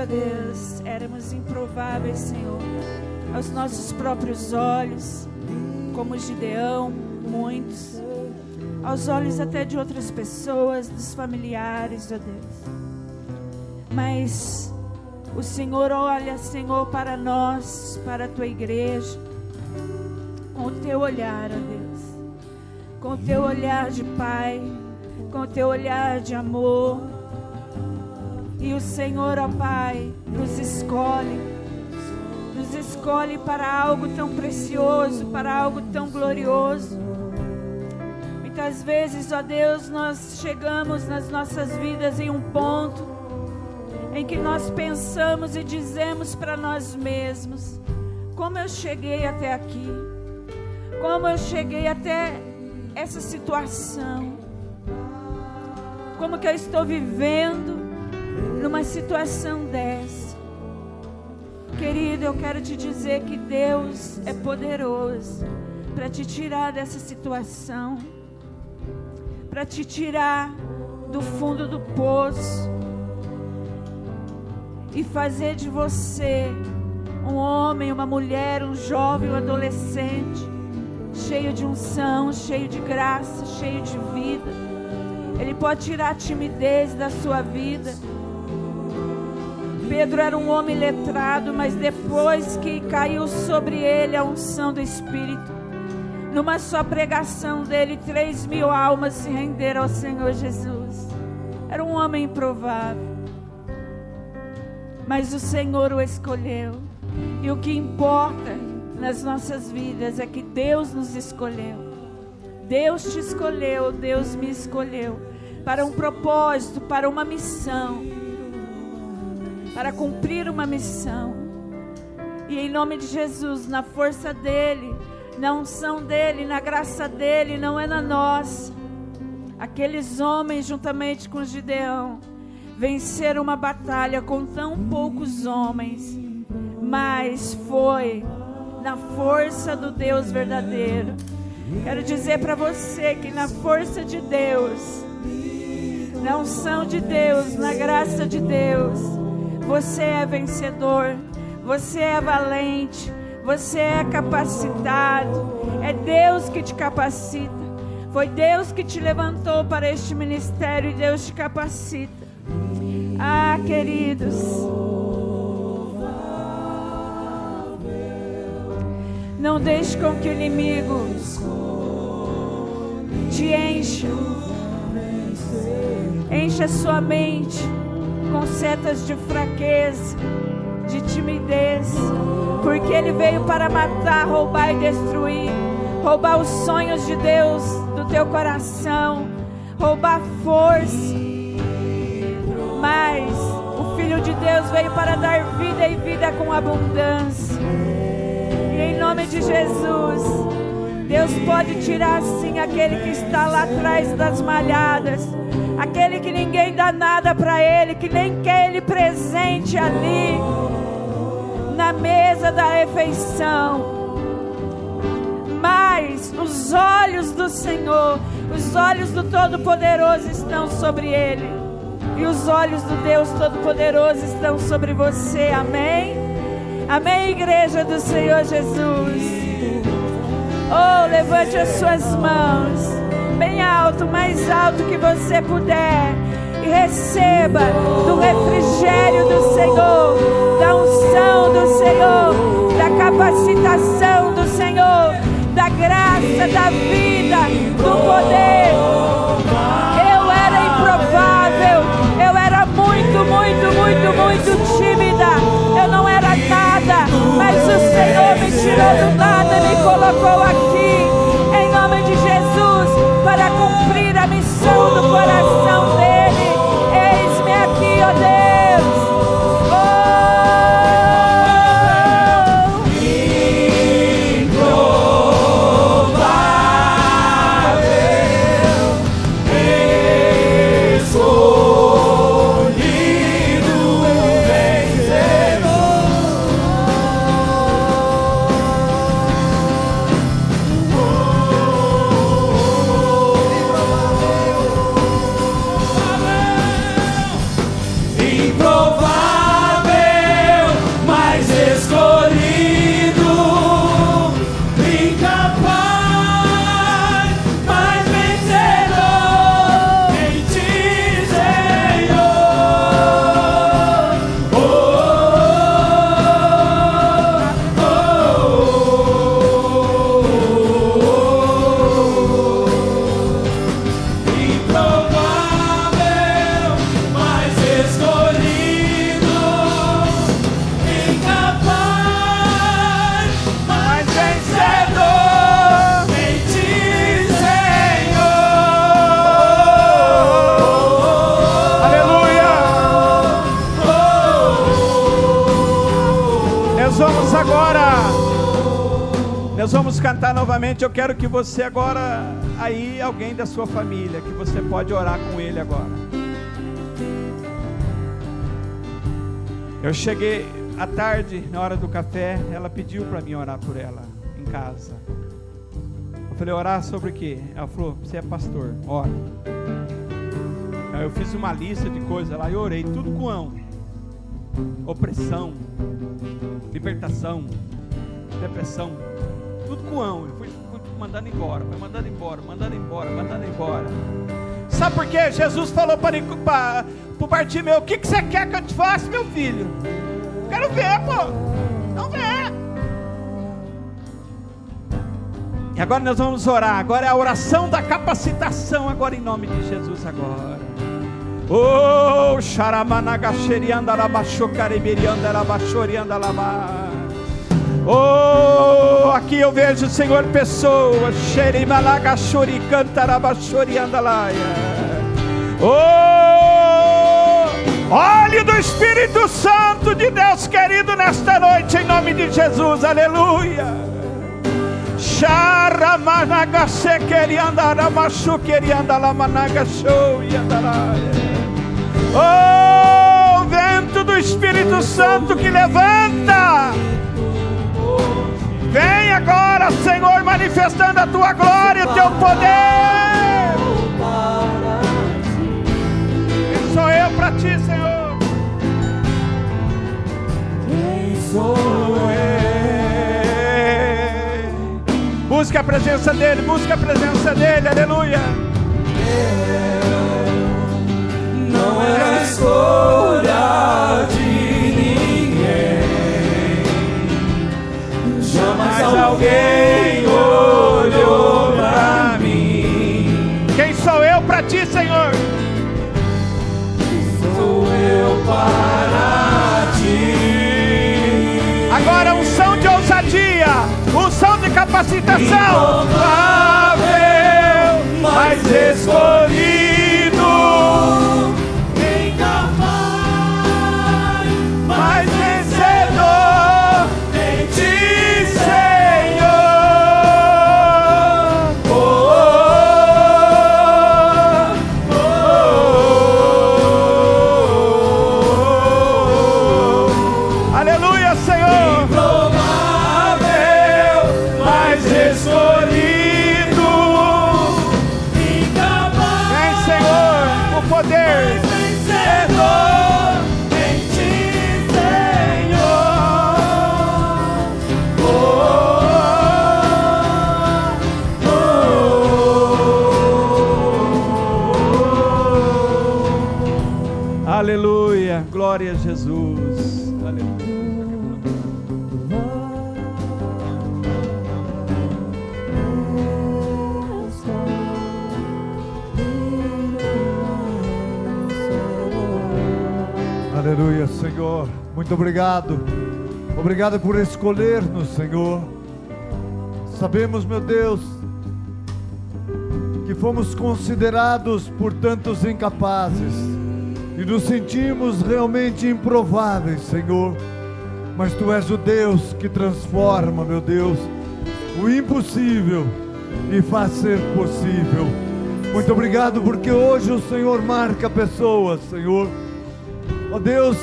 ó Deus, éramos improváveis, Senhor, aos nossos próprios olhos, como Gideão, muitos, aos olhos até de outras pessoas, dos familiares, ó Deus. Mas o Senhor olha, Senhor, para nós, para a tua igreja, com o teu olhar, ó Deus, com o teu olhar de Pai, com o teu olhar de amor. E o Senhor, ó Pai, nos escolhe, nos escolhe para algo tão precioso, para algo tão glorioso. Muitas vezes, ó Deus, nós chegamos nas nossas vidas em um ponto em que nós pensamos e dizemos para nós mesmos: como eu cheguei até aqui, como eu cheguei até essa situação, como que eu estou vivendo numa situação dessa. Querido, eu quero te dizer que Deus é poderoso para te tirar dessa situação, para te tirar do fundo do poço e fazer de você um homem, uma mulher, um jovem, um adolescente, cheio de unção, cheio de graça, cheio de vida. Ele pode tirar a timidez da sua vida. Pedro era um homem letrado, mas depois que caiu sobre ele a unção do Espírito, numa só pregação dele, três mil almas se renderam ao Senhor Jesus. Era um homem improvável mas o Senhor o escolheu. E o que importa nas nossas vidas é que Deus nos escolheu. Deus te escolheu, Deus me escolheu para um propósito, para uma missão, para cumprir uma missão. E em nome de Jesus, na força dEle, na unção dEle, na graça dEle, não é na nossa. Aqueles homens, juntamente com Gideão, vencer uma batalha com tão poucos homens, mas foi na força do Deus verdadeiro. Quero dizer para você que na força de Deus, na unção de Deus, na graça de Deus, você é vencedor, você é valente, você é capacitado. É Deus que te capacita. Foi Deus que te levantou para este ministério e Deus te capacita. Ah, queridos. Não deixe com que o inimigo te encha. Encha sua mente com setas de fraqueza, de timidez, porque ele veio para matar, roubar e destruir, roubar os sonhos de Deus do teu coração, roubar força mas o Filho de Deus veio para dar vida e vida com abundância. E em nome de Jesus, Deus pode tirar sim aquele que está lá atrás das malhadas, aquele que ninguém dá nada para ele, que nem quer ele presente ali na mesa da refeição. Mas os olhos do Senhor, os olhos do Todo-Poderoso estão sobre ele e os olhos do Deus Todo-Poderoso estão sobre você. Amém? Amém, igreja do Senhor Jesus. Oh, levante as suas mãos bem alto, mais alto que você puder. E receba do refrigério do Senhor, da unção do Senhor, da capacitação do Senhor, da graça, da vida, do poder. Eu era improvável muito, muito, muito, muito tímida. Eu não era nada, mas o Senhor me tirou do nada e me colocou aqui, coração dele.
Você agora, aí, alguém da sua família, que você pode orar com ele agora. Eu cheguei à tarde, na hora do café, ela pediu para mim orar por ela, em casa. Eu falei, orar sobre o quê? Ela falou, você é pastor, ora. Aí eu fiz uma lista de coisas lá e orei, tudo com ão. Opressão, libertação, depressão, mandando embora, foi mandando embora, mandando embora, mandando embora. Sabe por quê? Jesus falou para o Bartimeu: O que, que você quer que eu te faça, meu filho? Quero ver, pô. Não vê. E agora nós vamos orar. Agora é a oração da capacitação. Agora em nome de Jesus. Agora. Oh, labá. Oh, aqui eu vejo, Senhor, pessoas. Xerimalagachori cantarabachorianda laia. Oh, óleo do Espírito Santo de Deus querido nesta noite, em nome de Jesus, aleluia. Oh, vento do Espírito Santo que levanta. Vem agora, Senhor, manifestando a tua glória, o teu poder. Quem sou eu para ti, Senhor?
Quem sou eu?
Busque a presença dEle, busque a presença dEle, aleluia.
Não é a escolha de
Mas
alguém olhou pra mim.
Quem sou eu para ti, Senhor?
Sou eu para ti.
Agora unção de ousadia, unção de capacitação.
Improvável, mas escolhido.
Muito obrigado. Obrigado por escolher-nos, Senhor. Sabemos, meu Deus, que fomos considerados por tantos incapazes e nos sentimos realmente improváveis, Senhor. Mas tu és o Deus que transforma, meu Deus, o impossível e faz ser possível. Muito obrigado porque hoje o Senhor marca pessoas, Senhor. Ó Deus,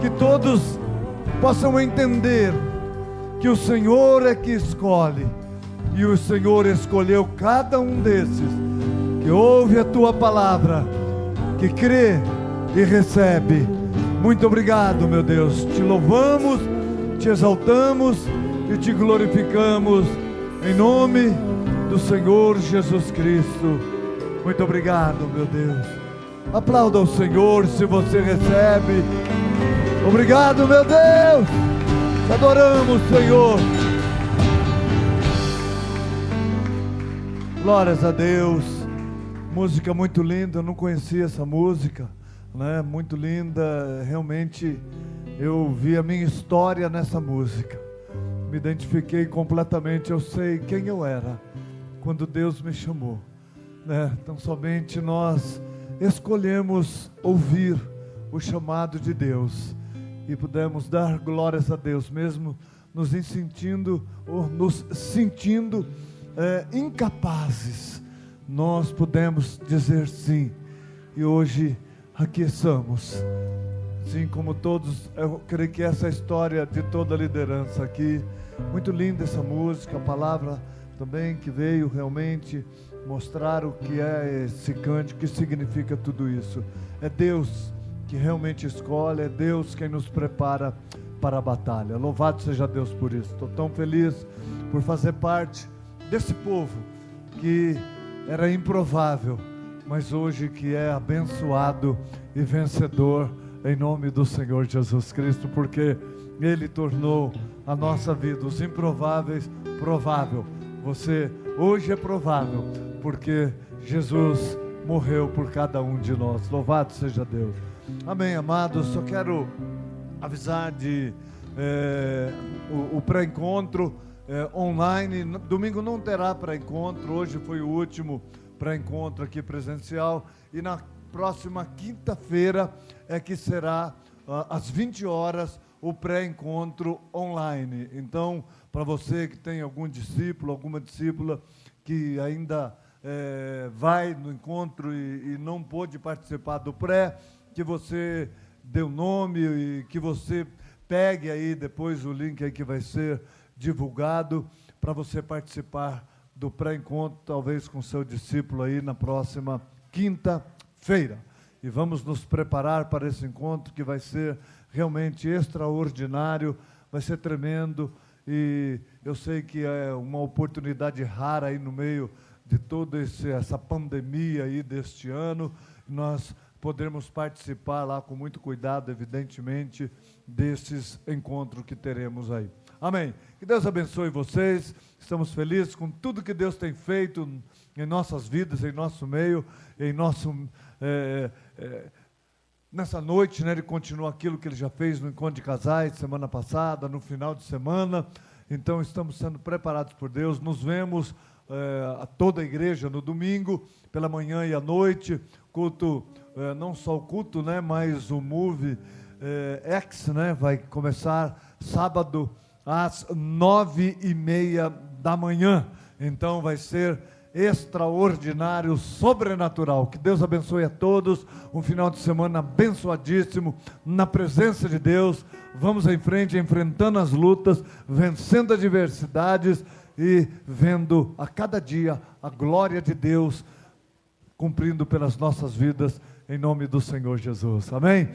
que todos possam entender que o Senhor é que escolhe e o Senhor escolheu cada um desses que ouve a tua palavra, que crê e recebe. Muito obrigado, meu Deus. Te louvamos, te exaltamos e te glorificamos em nome do Senhor Jesus Cristo. Muito obrigado, meu Deus. Aplauda o Senhor se você recebe. Obrigado, meu Deus. Te adoramos, Senhor. Glórias a Deus. Música muito linda, eu não conhecia essa música, né? Muito linda. Realmente eu vi a minha história nessa música. Me identifiquei completamente, eu sei quem eu era quando Deus me chamou, né? Então somente nós escolhemos ouvir o chamado de Deus e pudemos dar glórias a Deus, mesmo nos sentindo, ou nos sentindo é, incapazes, nós podemos dizer sim. E hoje aqui estamos. Sim, como todos, eu creio que essa é a história de toda a liderança aqui. Muito linda essa música, a palavra também que veio realmente mostrar o que é esse cântico, o que significa tudo isso. É Deus que realmente escolhe, é Deus quem nos prepara para a batalha. Louvado seja Deus por isso. Estou tão feliz por fazer parte desse povo que era improvável, mas hoje que é abençoado e vencedor em nome do Senhor Jesus Cristo, porque Ele tornou a nossa vida, os improváveis, provável. Você hoje é provável, porque Jesus morreu por cada um de nós. Louvado seja Deus. Amém, amados. Só quero avisar de é, o, o pré-encontro é, online. Domingo não terá pré-encontro. Hoje foi o último pré-encontro aqui presencial. E na próxima quinta-feira é que será uh, às 20 horas o pré-encontro online. Então, para você que tem algum discípulo, alguma discípula que ainda é, vai no encontro e, e não pôde participar do pré, que você dê o nome e que você pegue aí depois o link aí que vai ser divulgado para você participar do pré-encontro, talvez com seu discípulo aí na próxima quinta-feira. E vamos nos preparar para esse encontro que vai ser realmente extraordinário, vai ser tremendo e eu sei que é uma oportunidade rara aí no meio de toda essa pandemia aí deste ano, nós podermos participar lá com muito cuidado, evidentemente, desses encontros que teremos aí. Amém. Que Deus abençoe vocês. Estamos felizes com tudo que Deus tem feito em nossas vidas, em nosso meio, em nosso é, é, nessa noite, né? Ele continua aquilo que ele já fez no encontro de casais semana passada, no final de semana. Então estamos sendo preparados por Deus. Nos vemos é, a toda a igreja no domingo, pela manhã e à noite. Culto, é, não só o culto, né? Mas o Move é, X, né? Vai começar sábado às nove e meia da manhã. Então vai ser extraordinário, sobrenatural. Que Deus abençoe a todos. Um final de semana abençoadíssimo na presença de Deus. Vamos em frente, enfrentando as lutas, vencendo adversidades e vendo a cada dia a glória de Deus cumprindo pelas nossas vidas em nome do Senhor Jesus. Amém.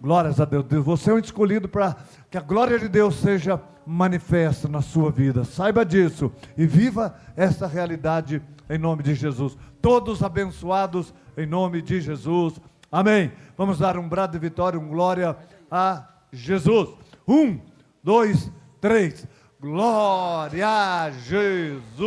Glórias a Deus. Você é um escolhido para que a glória de Deus seja manifesta na sua vida. Saiba disso e viva essa realidade em nome de Jesus. Todos abençoados em nome de Jesus. Amém. Vamos dar um brado de vitória, um glória a Jesus. Um, dois, três. Glória a Jesus.